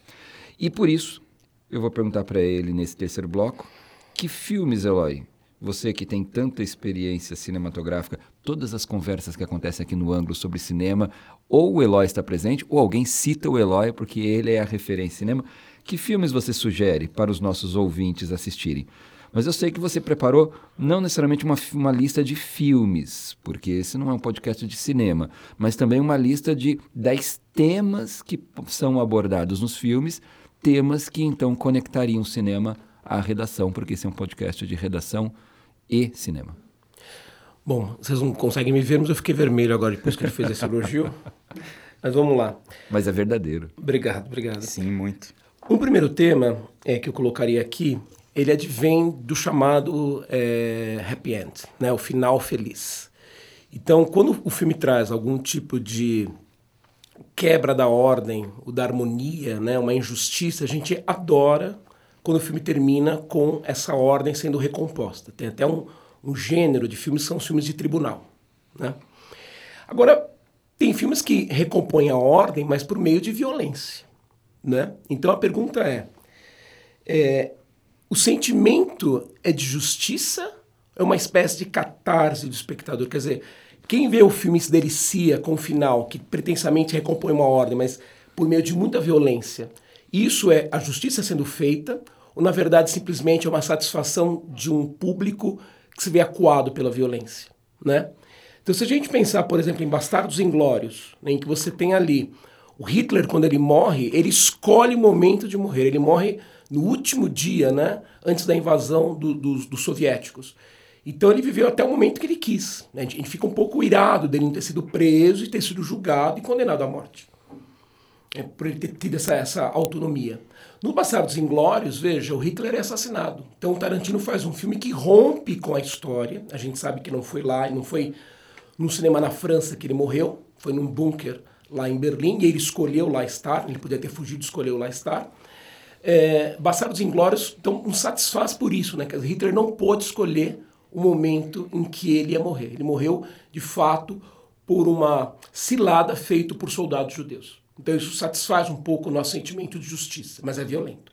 E por isso, eu vou perguntar para ele nesse terceiro bloco, que filmes, Eloy, você que tem tanta experiência cinematográfica, todas as conversas que acontecem aqui no ângulo sobre cinema, ou o Eloy está presente, ou alguém cita o Eloy porque ele é a referência em cinema. Que filmes você sugere para os nossos ouvintes assistirem? Mas eu sei que você preparou não necessariamente uma, uma lista de filmes, porque esse não é um podcast de cinema, mas também uma lista de 10 temas que são abordados nos filmes, temas que então conectariam o cinema à redação, porque esse é um podcast de redação e cinema. Bom, vocês não conseguem me ver, mas eu fiquei vermelho agora depois que ele fez esse elogio. Mas vamos lá. Mas é verdadeiro. Obrigado, obrigado. Sim, muito. Um primeiro tema é, que eu colocaria aqui, ele advém do chamado é, happy end, né, o final feliz. Então, quando o filme traz algum tipo de quebra da ordem, ou da harmonia, né, uma injustiça, a gente adora quando o filme termina com essa ordem sendo recomposta. Tem até um, um gênero de filmes que são filmes de tribunal. Né? Agora, tem filmes que recompõem a ordem, mas por meio de violência. Né? Então a pergunta é, é: o sentimento é de justiça? É uma espécie de catarse do espectador? Quer dizer, quem vê o filme se delicia com o final, que pretensamente recompõe uma ordem, mas por meio de muita violência, isso é a justiça sendo feita? Ou na verdade simplesmente é uma satisfação de um público que se vê acuado pela violência? Né? Então, se a gente pensar, por exemplo, em Bastardos Inglórios, né, em que você tem ali o Hitler, quando ele morre, ele escolhe o momento de morrer. Ele morre no último dia, né, antes da invasão do, dos, dos soviéticos. Então ele viveu até o momento que ele quis. Né? A gente fica um pouco irado dele não ter sido preso e ter sido julgado e condenado à morte. É, por ele ter tido essa, essa autonomia. No Bastardos Inglórios, veja, o Hitler é assassinado. Então Tarantino faz um filme que rompe com a história. A gente sabe que não foi lá não foi no cinema na França que ele morreu, foi num bunker lá em Berlim, e ele escolheu lá estar, ele podia ter fugido, escolheu lá estar. É, Bastardos Inglórios então, nos satisfaz por isso, né? Que Hitler não pôde escolher o momento em que ele ia morrer. Ele morreu, de fato, por uma cilada feita por soldados judeus. Então isso satisfaz um pouco o nosso sentimento de justiça, mas é violento.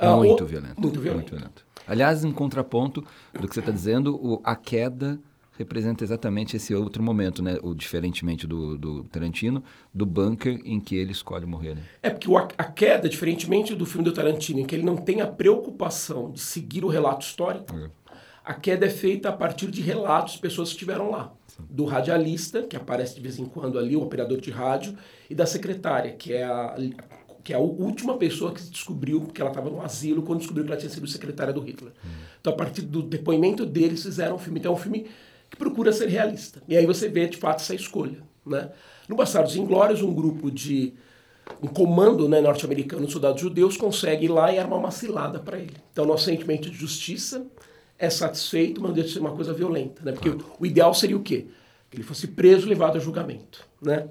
Muito ah, o... violento. Muito violento. Muito violento. Aliás, em contraponto do que você está dizendo, o, a queda representa exatamente esse outro momento, né? O diferentemente do, do Tarantino, do bunker em que ele escolhe morrer. Né? É porque o, a queda, diferentemente do filme do Tarantino, em que ele não tem a preocupação de seguir o relato histórico, é. A queda é feita a partir de relatos de pessoas que estiveram lá. Do radialista, que aparece de vez em quando ali, o operador de rádio, e da secretária, que é a, que é a última pessoa que descobriu que ela estava no asilo quando descobriu que ela tinha sido secretária do Hitler. Hum. Então, a partir do depoimento deles, fizeram um filme. Então, é um filme que procura ser realista. E aí você vê, de fato, essa escolha. Né? No Bastardos Inglórios, um grupo de um comando né, norte-americano de soldados judeus consegue ir lá e armar uma cilada para ele. Então, nosso sentimento de justiça é satisfeito, mas não deixa de ser uma coisa violenta. Né? Porque o ideal seria o quê? Que ele fosse preso levado a julgamento. Né?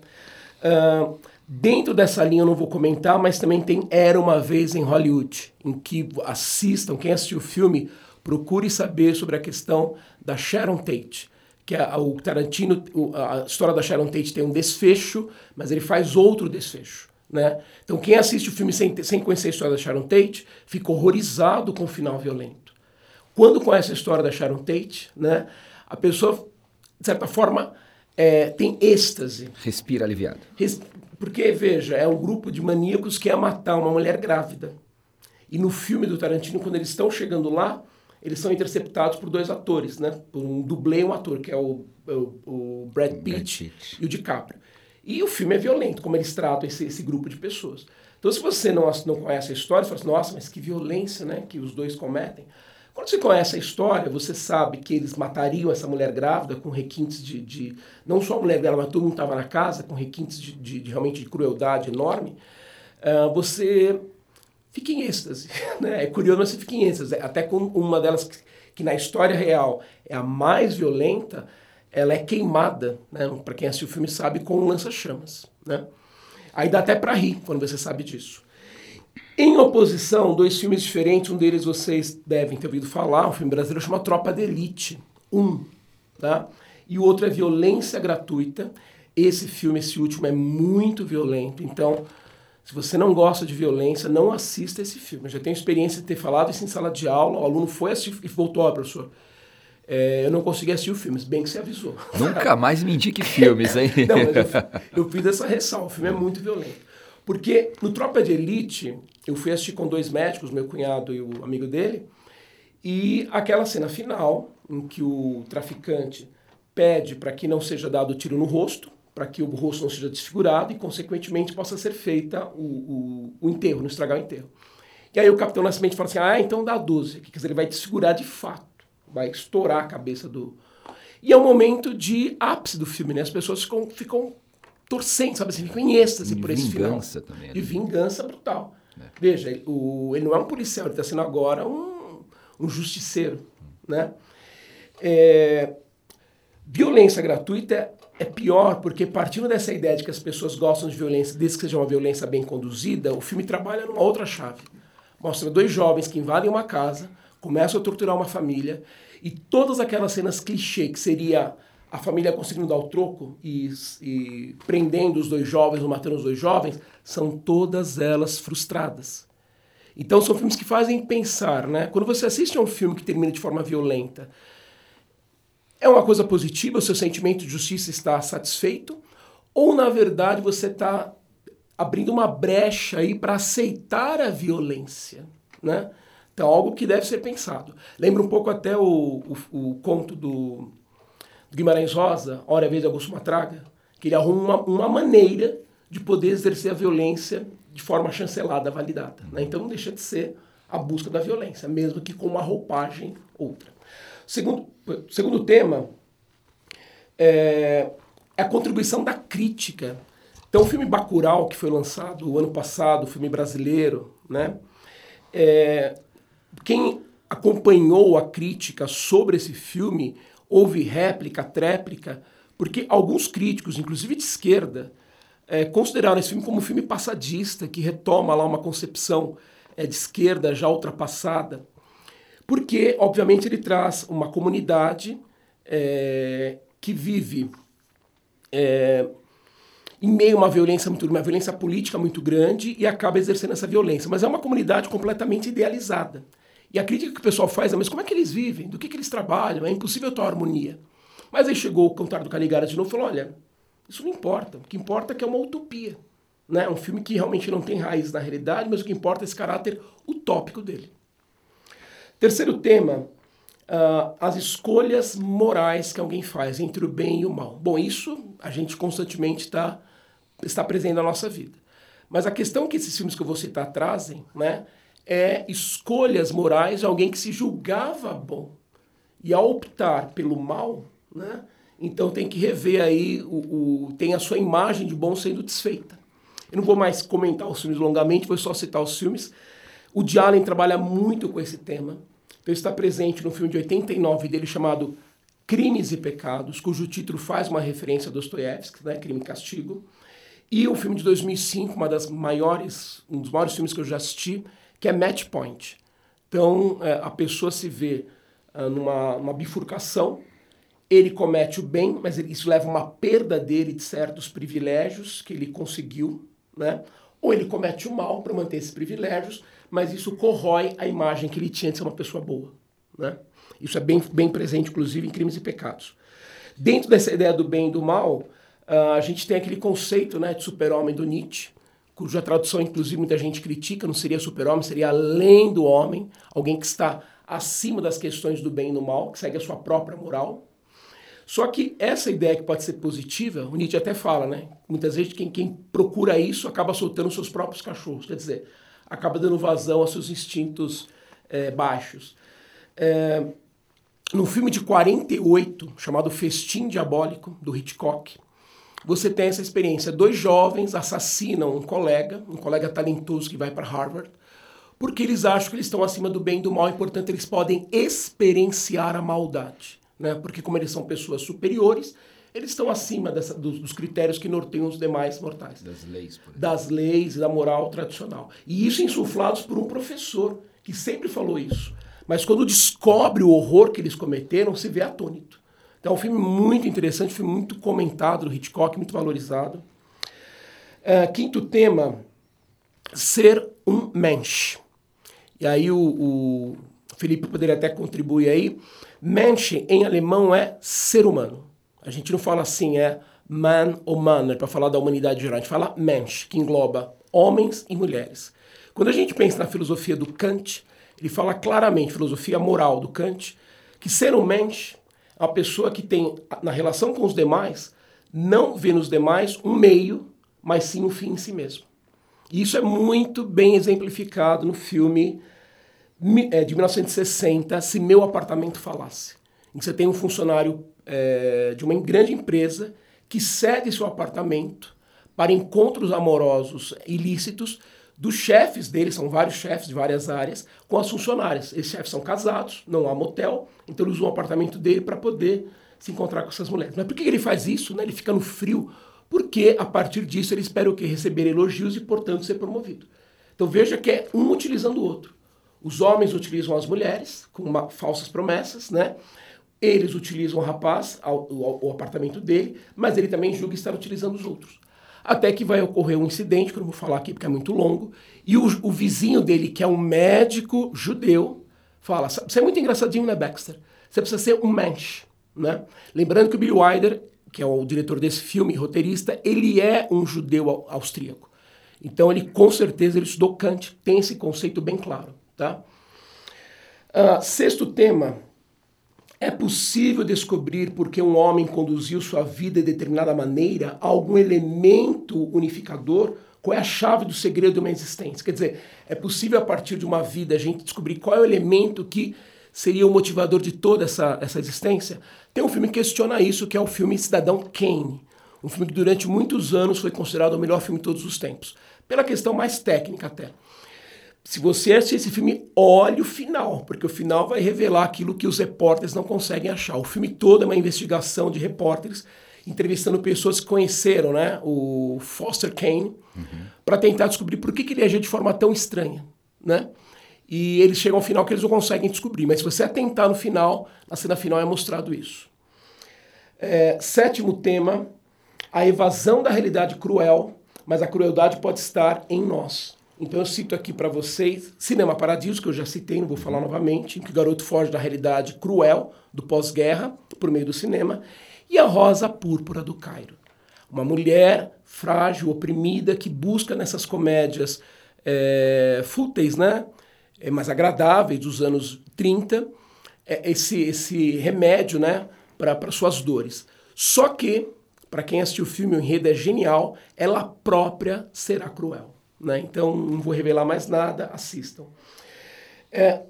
Uh, dentro dessa linha eu não vou comentar, mas também tem Era Uma Vez em Hollywood, em que assistam, quem assistiu o filme, procure saber sobre a questão da Sharon Tate que a, o Tarantino, a história da Sharon Tate tem um desfecho, mas ele faz outro desfecho. Né? Então, quem assiste o filme sem, sem conhecer a história da Sharon Tate fica horrorizado com o final violento. Quando conhece a história da Sharon Tate, né, a pessoa, de certa forma, é, tem êxtase. Respira aliviado. Res... Porque, veja, é um grupo de maníacos que ia matar uma mulher grávida. E no filme do Tarantino, quando eles estão chegando lá, eles são interceptados por dois atores, né? Por um dublê e um ator, que é o, o, o Brad, Pitt Brad, Pitt e o DiCaprio. E o filme é violento, como eles tratam esse, esse grupo de pessoas. Então, se você não, não conhece a história, você fala assim, nossa, mas que violência né, que os dois cometem. Quando você conhece a história, você sabe que eles matariam essa mulher grávida com requintes de... de não só a mulher dela, mas todo mundo estava na casa, com requintes de, de, de realmente de crueldade enorme. Uh, você fica em êxtase. Né? É curioso, mas você fica em êxtase. Até com uma delas que, que na história real é a mais violenta, ela é queimada, né? para quem assistiu o filme sabe, com um lança-chamas. Né? Aí dá até para rir quando você sabe disso. Em oposição, dois filmes diferentes, um deles vocês devem ter ouvido falar, um filme brasileiro chama Tropa de Elite, um, tá? E o outro é Violência Gratuita. Esse filme, esse último, é muito violento, então se você não gosta de violência, não assista esse filme. Eu já tenho experiência de ter falado isso em sala de aula, o aluno foi assistir e voltou, ó, professor. É, eu não consegui assistir o filme, bem que você avisou. Nunca mais me indique filmes, hein? não, mas eu, eu fiz essa ressalva, o filme é muito violento. Porque no Tropa de Elite, eu fui assistir com dois médicos, meu cunhado e o amigo dele, e aquela cena final, em que o traficante pede para que não seja dado tiro no rosto, para que o rosto não seja desfigurado e, consequentemente, possa ser feita o, o, o enterro, não estragar o enterro. E aí o Capitão Nascimento fala assim, ah, então dá 12. Quer dizer, ele vai desfigurar de fato, vai estourar a cabeça do... E é um momento de ápice do filme, né? As pessoas ficam, ficam torcendo, sabe assim, ficam em êxtase por esse final. vingança também, né? De vingança brutal. É. Veja, ele, o, ele não é um policial, ele está sendo agora um, um justiceiro, né? É, violência gratuita é pior porque partindo dessa ideia de que as pessoas gostam de violência, desde que seja uma violência bem conduzida, o filme trabalha numa outra chave. Mostra dois jovens que invadem uma casa, começam a torturar uma família e todas aquelas cenas clichê que seria a família conseguindo dar o troco e, e prendendo os dois jovens ou matando os dois jovens, são todas elas frustradas. Então são filmes que fazem pensar, né? Quando você assiste a um filme que termina de forma violenta, é uma coisa positiva, o seu sentimento de justiça está satisfeito, ou na verdade você está abrindo uma brecha aí para aceitar a violência, né? Então, algo que deve ser pensado. Lembra um pouco até o, o, o conto do Guimarães Rosa, Hora, Vez, Augusto Matraga, que ele arruma uma, uma maneira de poder exercer a violência de forma chancelada, validada. Né? Então, não deixa de ser a busca da violência, mesmo que com uma roupagem outra. Segundo, segundo tema é, é a contribuição da crítica. Então, o filme Bacurau, que foi lançado o ano passado, o filme brasileiro, né? É, quem acompanhou a crítica sobre esse filme houve réplica, tréplica, porque alguns críticos, inclusive de esquerda, é, consideraram esse filme como um filme passadista, que retoma lá uma concepção é, de esquerda já ultrapassada, porque, obviamente, ele traz uma comunidade é, que vive em meio a uma violência muito uma violência política muito grande e acaba exercendo essa violência. Mas é uma comunidade completamente idealizada. E a crítica que o pessoal faz é, mas como é que eles vivem? Do que, que eles trabalham? É impossível ter harmonia. Mas aí chegou o Cantar do Caligara de novo e falou, olha, isso não importa. O que importa é que é uma utopia. Né? Um filme que realmente não tem raiz na realidade, mas o que importa é esse caráter utópico dele. Terceiro tema, uh, as escolhas morais que alguém faz entre o bem e o mal. Bom, isso a gente constantemente tá, está presente na nossa vida. Mas a questão que esses filmes que eu vou citar trazem, né, é escolhas morais de alguém que se julgava bom. E ao optar pelo mal, né, então tem que rever aí, o, o, tem a sua imagem de bom sendo desfeita. Eu não vou mais comentar os filmes longamente, vou só citar os filmes. O Allen trabalha muito com esse tema. Então está presente no filme de 89 dele chamado Crimes e Pecados, cujo título faz uma referência a Dostoiévski, né, Crime e Castigo. E o filme de 2005, uma das maiores, um dos maiores filmes que eu já assisti, que é Match Point. Então, é, a pessoa se vê é, numa, bifurcação, ele comete o bem, mas isso leva a uma perda dele de certos privilégios que ele conseguiu, né? ou ele comete o mal para manter esses privilégios, mas isso corrói a imagem que ele tinha de ser uma pessoa boa. Né? Isso é bem, bem presente, inclusive, em Crimes e Pecados. Dentro dessa ideia do bem e do mal, uh, a gente tem aquele conceito né, de super-homem do Nietzsche, cuja tradução, inclusive, muita gente critica, não seria super-homem, seria além do homem, alguém que está acima das questões do bem e do mal, que segue a sua própria moral. Só que essa ideia que pode ser positiva, o Nietzsche até fala, né? Muitas vezes quem, quem procura isso acaba soltando seus próprios cachorros, quer dizer, acaba dando vazão aos seus instintos é, baixos. É, no filme de 48, chamado Festim Diabólico, do Hitchcock, você tem essa experiência. Dois jovens assassinam um colega, um colega talentoso que vai para Harvard, porque eles acham que eles estão acima do bem e do mal e, portanto, eles podem experienciar a maldade. Né? Porque, como eles são pessoas superiores, eles estão acima dessa, dos, dos, critérios que norteiam os demais mortais. Das leis, por exemplo. Das leis e da moral tradicional. E isso insuflados por um professor, que sempre falou isso. Mas quando descobre o horror que eles cometeram, se vê atônito. Então é um filme muito interessante, filme muito comentado do Hitchcock, muito valorizado. Uh, quinto tema, ser um mensch. E aí o, o Felipe poderia até contribuir aí. Mensch em alemão é ser humano. A gente não fala assim, é man ou man, para falar da humanidade geral. A gente fala Mensch, que engloba homens e mulheres. Quando a gente pensa na filosofia do Kant, ele fala claramente, filosofia moral do Kant, que ser um Mensch a pessoa que tem, na relação com os demais, não vê nos demais um meio, mas sim um fim em si mesmo. E isso é muito bem exemplificado no filme é, de 1960, Se Meu Apartamento Falasse. Em que você tem um funcionário é, de uma grande empresa que cede seu apartamento para encontros amorosos ilícitos dos chefes dele, são vários chefes de várias áreas, com as funcionárias. Esses chefes são casados, não há motel, então ele usa o apartamento dele para poder se encontrar com essas mulheres. Mas por que ele faz isso? Né? Ele fica no frio, porque a partir disso ele espera o quê? Receber elogios e, portanto, ser promovido. Então veja que é um utilizando o outro. Os homens utilizam as mulheres com uma, falsas promessas, né? Eles utilizam o rapaz, o apartamento dele, mas ele também julga estar utilizando os outros. Até que vai ocorrer um incidente, que eu não vou falar aqui porque é muito longo, e o, o vizinho dele, que é um médico judeu, fala: Você é muito engraçadinho, né, Baxter? Você precisa ser um mensch. Né? Lembrando que o Billy Wilder, que é o diretor desse filme, roteirista, ele é um judeu austríaco. Então ele com certeza ele estudou Kant, tem esse conceito bem claro. Tá? Uh, sexto tema é possível descobrir por que um homem conduziu sua vida de determinada maneira algum elemento unificador? Qual é a chave do segredo de uma existência? Quer dizer, é possível a partir de uma vida a gente descobrir qual é o elemento que seria o motivador de toda essa, essa existência? Tem um filme que questiona isso, que é o filme Cidadão Kane. Um filme que durante muitos anos foi considerado o melhor filme de todos os tempos. Pela questão mais técnica até se você assistir esse filme, olhe o final, porque o final vai revelar aquilo que os repórteres não conseguem achar. O filme todo é uma investigação de repórteres entrevistando pessoas que conheceram né, o Foster Kane uhum. para tentar descobrir por que, que ele agia de forma tão estranha. Né? E eles chegam ao final que eles não conseguem descobrir. Mas se você atentar no final, na cena final é mostrado isso. É, sétimo tema, a evasão da realidade cruel, mas a crueldade pode estar em nós. Então eu cito aqui para vocês Cinema Paradiso, que eu já citei, não vou falar novamente, que o garoto foge da realidade cruel do pós-guerra por meio do cinema, e A Rosa Púrpura do Cairo. Uma mulher frágil, oprimida, que busca nessas comédias é, fúteis, né? É, mais agradáveis dos anos 30, é, esse, esse remédio né? para suas dores. Só que, para quem assistiu o filme, o enredo é genial, ela própria será cruel. Né? Então, não vou revelar mais nada, assistam. É,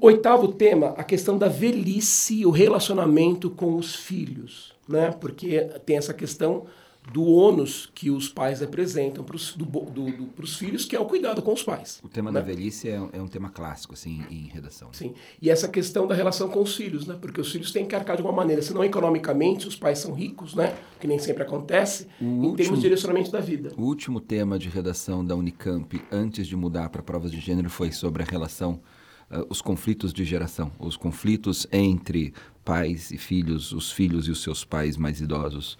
oitavo tema, a questão da velhice, o relacionamento com os filhos. Né? Porque tem essa questão do ônus que os pais representam para os do, do, do, filhos, que é o cuidado com os pais. O tema né? da velhice é, é, um tema clássico, assim, em redação. Sim, e essa questão da relação com os filhos, né? Porque os filhos têm que arcar de uma maneira, se não economicamente, os pais são ricos, né? Que nem sempre acontece, o em último, termos de direcionamento da vida. O último tema de redação da Unicamp, antes de mudar para provas de gênero, foi sobre a relação Uh, os conflitos de geração, os conflitos entre pais e filhos, os filhos e os seus pais mais idosos.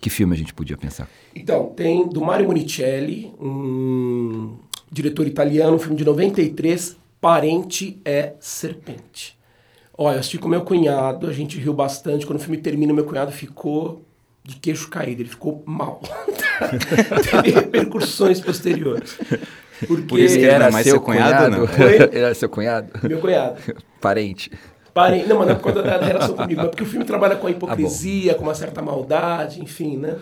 Que filme a gente podia pensar? Então, tem do Mario Monicelli, um diretor italiano, um filme de 93, Parente é Serpente. Olha, eu assisti com meu cunhado, a gente riu bastante. Quando o filme termina, meu cunhado ficou de queixo caído, ele ficou mal. Teve repercussões posteriores. Porque Por isso que era mais seu cunhado, cunhado não? Era seu cunhado? Meu cunhado. Parente. Parem, não, mas não é por conta da, relação comigo, mas porque o filme trabalha com a hipocrisia, ah, com uma certa maldade, enfim, né?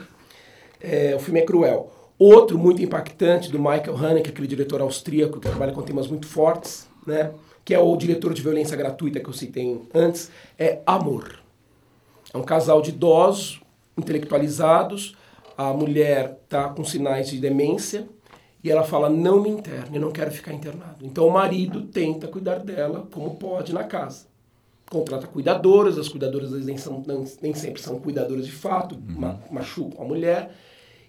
É, o filme é cruel. Outro muito impactante do Michael Haneke, aquele diretor austríaco que trabalha com temas muito fortes, né? Que é o diretor de violência gratuita que eu citei antes, é Amor. É um casal de idosos, intelectualizados, a mulher está com sinais de demência e ela fala: Não me interne, eu não quero ficar internado. Então o marido tenta cuidar dela como pode na casa contrata cuidadoras, as cuidadoras nem, são, não, nem sempre são cuidadoras de fato, uhum. machucam a mulher,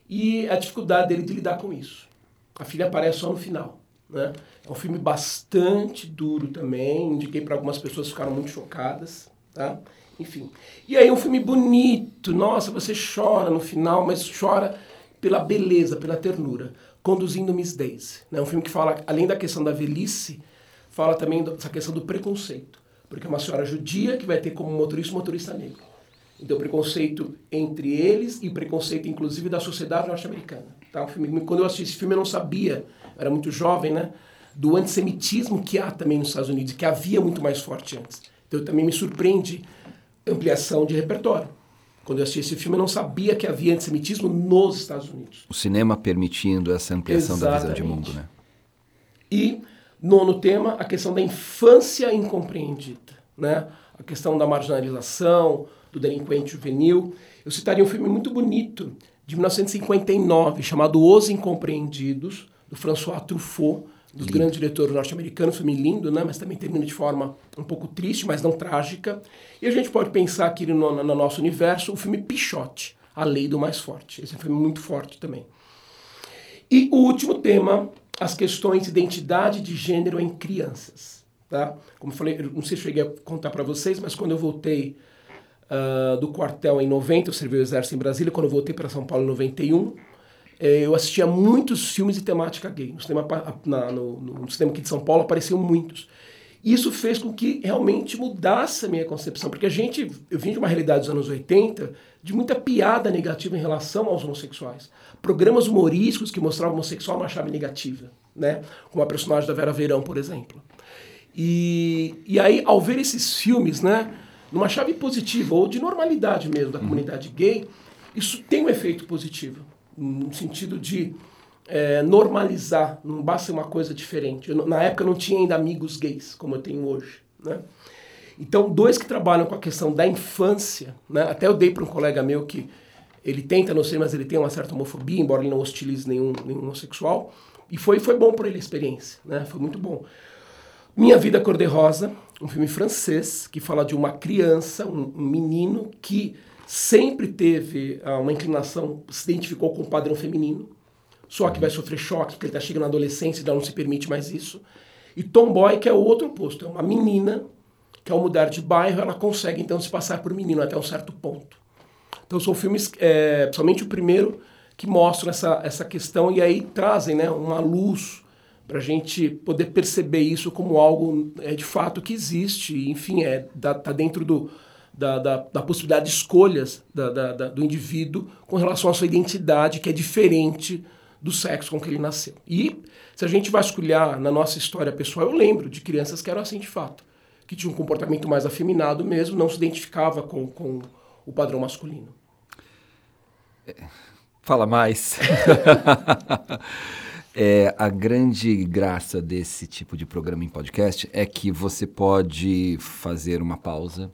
e a dificuldade dele de lidar com isso. A filha aparece só no final. Né? É um filme bastante duro também, indiquei para algumas pessoas que ficaram muito chocadas. Tá? Enfim. E aí um filme bonito, nossa, você chora no final, mas chora pela beleza, pela ternura. Conduzindo Miss Daisy. É né? um filme que fala, além da questão da velhice, fala também dessa questão do preconceito porque é uma senhora judia que vai ter como motorista um motorista negro. Então, preconceito entre eles e preconceito, inclusive, da sociedade norte-americana. Tá? Um filme, quando eu assisti esse filme, eu não sabia, eu era muito jovem, né? Do antissemitismo que há também nos Estados Unidos, que havia muito mais forte antes. Então, também me surpreende ampliação de repertório. Quando eu assisti esse filme, eu não sabia que havia antissemitismo nos Estados Unidos. O cinema permitindo essa ampliação da visão de mundo, né? E, nono tema, a questão da infância incompreendida, né? A questão da marginalização, do delinquente juvenil. Eu citaria um filme muito bonito, de 1959, chamado Os Incompreendidos, do François Truffaut, dos lindo. grandes diretores norte-americanos, filme lindo, né? mas também termina de forma um pouco triste, mas não trágica. E a gente pode pensar aqui no, no nosso universo o filme Pichote, A Lei do Mais Forte. Esse é um filme muito forte também. E o último tema, as questões de identidade de gênero em crianças. Tá? Como eu falei, não sei se cheguei a contar para vocês, mas quando eu voltei uh, do quartel em 90, eu servi o exército em Brasília, quando eu voltei para São Paulo em 91, é, eu assistia muitos filmes de temática gay. No cinema, na, no, no cinema aqui de São Paulo apareciam muitos. Isso fez com que realmente mudasse a minha concepção, porque a gente, eu vim de uma realidade dos anos 80 de muita piada negativa em relação aos homossexuais. Programas humorísticos que mostravam o homossexual uma chave negativa, né? Como a personagem da Vera Verão, por exemplo. E, e aí, ao ver esses filmes, né, numa chave positiva ou de normalidade mesmo da uhum. comunidade gay, isso tem um efeito positivo no sentido de é, normalizar, não basta uma coisa diferente. Eu, na época eu não tinha ainda amigos gays, como eu tenho hoje. Né? Então, dois que trabalham com a questão da infância, né? até eu dei para um colega meu que ele tenta, não sei, mas ele tem uma certa homofobia, embora ele não hostilize nenhum, nenhum homossexual, e foi, foi bom para ele a experiência, né? foi muito bom. Minha Vida Cor-de-Rosa, um filme francês que fala de uma criança, um, um menino que sempre teve uh, uma inclinação, se identificou com o padrão feminino, só que vai sofrer choque, porque ele está chegando na adolescência e não se permite mais isso. E Tomboy, que é o outro oposto, é uma menina que ao mudar de bairro, ela consegue então se passar por menino até um certo ponto. Então são filmes, é, principalmente o primeiro, que mostram essa, essa questão e aí trazem né, uma luz para a gente poder perceber isso como algo é, de fato que existe, enfim, é, está dentro do, da, da, da possibilidade de escolhas da, da, do indivíduo com relação à sua identidade, que é diferente do sexo com que ele nasceu. E se a gente vasculhar na nossa história pessoal, eu lembro de crianças que eram assim de fato, que tinham um comportamento mais afeminado mesmo, não se identificava com, com o padrão masculino. Fala mais. é, a grande graça desse tipo de programa em podcast é que você pode fazer uma pausa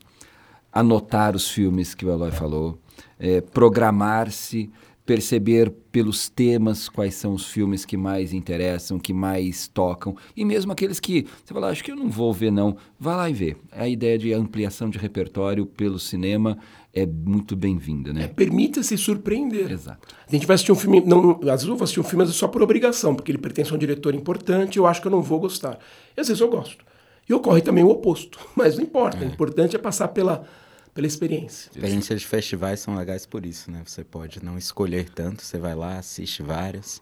anotar os filmes que o Eloy falou, é, programar-se, perceber pelos temas quais são os filmes que mais interessam, que mais tocam, e mesmo aqueles que você fala, acho que eu não vou ver não, vá lá e vê. A ideia de ampliação de repertório pelo cinema é muito bem-vinda, né? É, Permita-se surpreender. Exato. A gente vai assistir um filme, não, às vezes eu vou assistir um filme só por obrigação, porque ele pertence a um diretor importante, eu acho que eu não vou gostar. E às vezes eu gosto. E ocorre também o oposto, mas não importa. É. O importante é passar pela pela experiência. Experiências de festivais são legais por isso, né? Você pode não escolher tanto, você vai lá, assiste várias.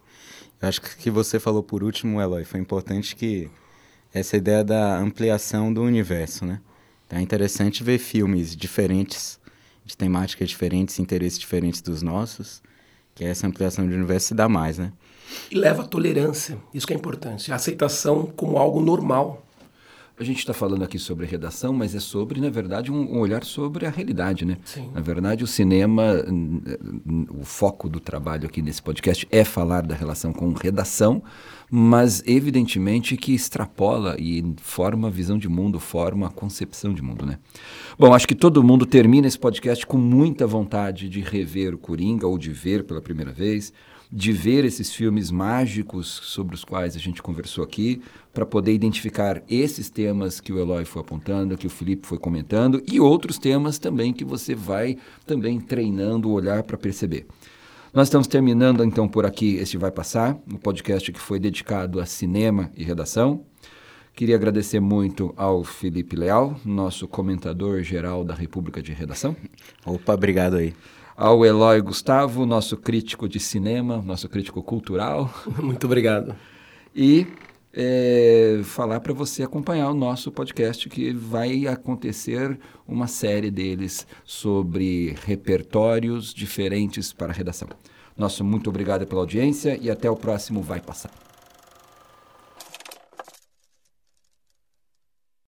Eu acho que você falou por último, Eloy, foi importante que essa ideia da ampliação do universo, né? Então é interessante ver filmes diferentes, de temáticas diferentes, interesses diferentes dos nossos, que essa ampliação do universo se dá mais, né? E leva a tolerância, isso que é importante, a aceitação como algo normal. A gente está falando aqui sobre redação, mas é sobre, na verdade, um, um olhar sobre a realidade, né? Sim. Na verdade, o cinema, o foco do trabalho aqui nesse podcast é falar da relação com redação, mas evidentemente que extrapola e forma a visão de mundo, forma a concepção de mundo, né? Bom, acho que todo mundo termina esse podcast com muita vontade de rever o Coringa ou de ver pela primeira vez de ver esses filmes mágicos sobre os quais a gente conversou aqui, para poder identificar esses temas que o Eloy foi apontando, que o Felipe foi comentando, e outros temas também que você vai também treinando o olhar para perceber. Nós estamos terminando então por aqui este Vai Passar, um podcast que foi dedicado a cinema e redação. Queria agradecer muito ao Felipe Leal, nosso comentador geral da República de Redação. Opa, obrigado aí ao Eloy Gustavo, nosso crítico de cinema, nosso crítico cultural. Muito obrigado. E é, falar para você acompanhar o nosso podcast, que vai acontecer uma série deles sobre repertórios diferentes para a redação. Nosso muito obrigado pela audiência e até o próximo Vai Passar.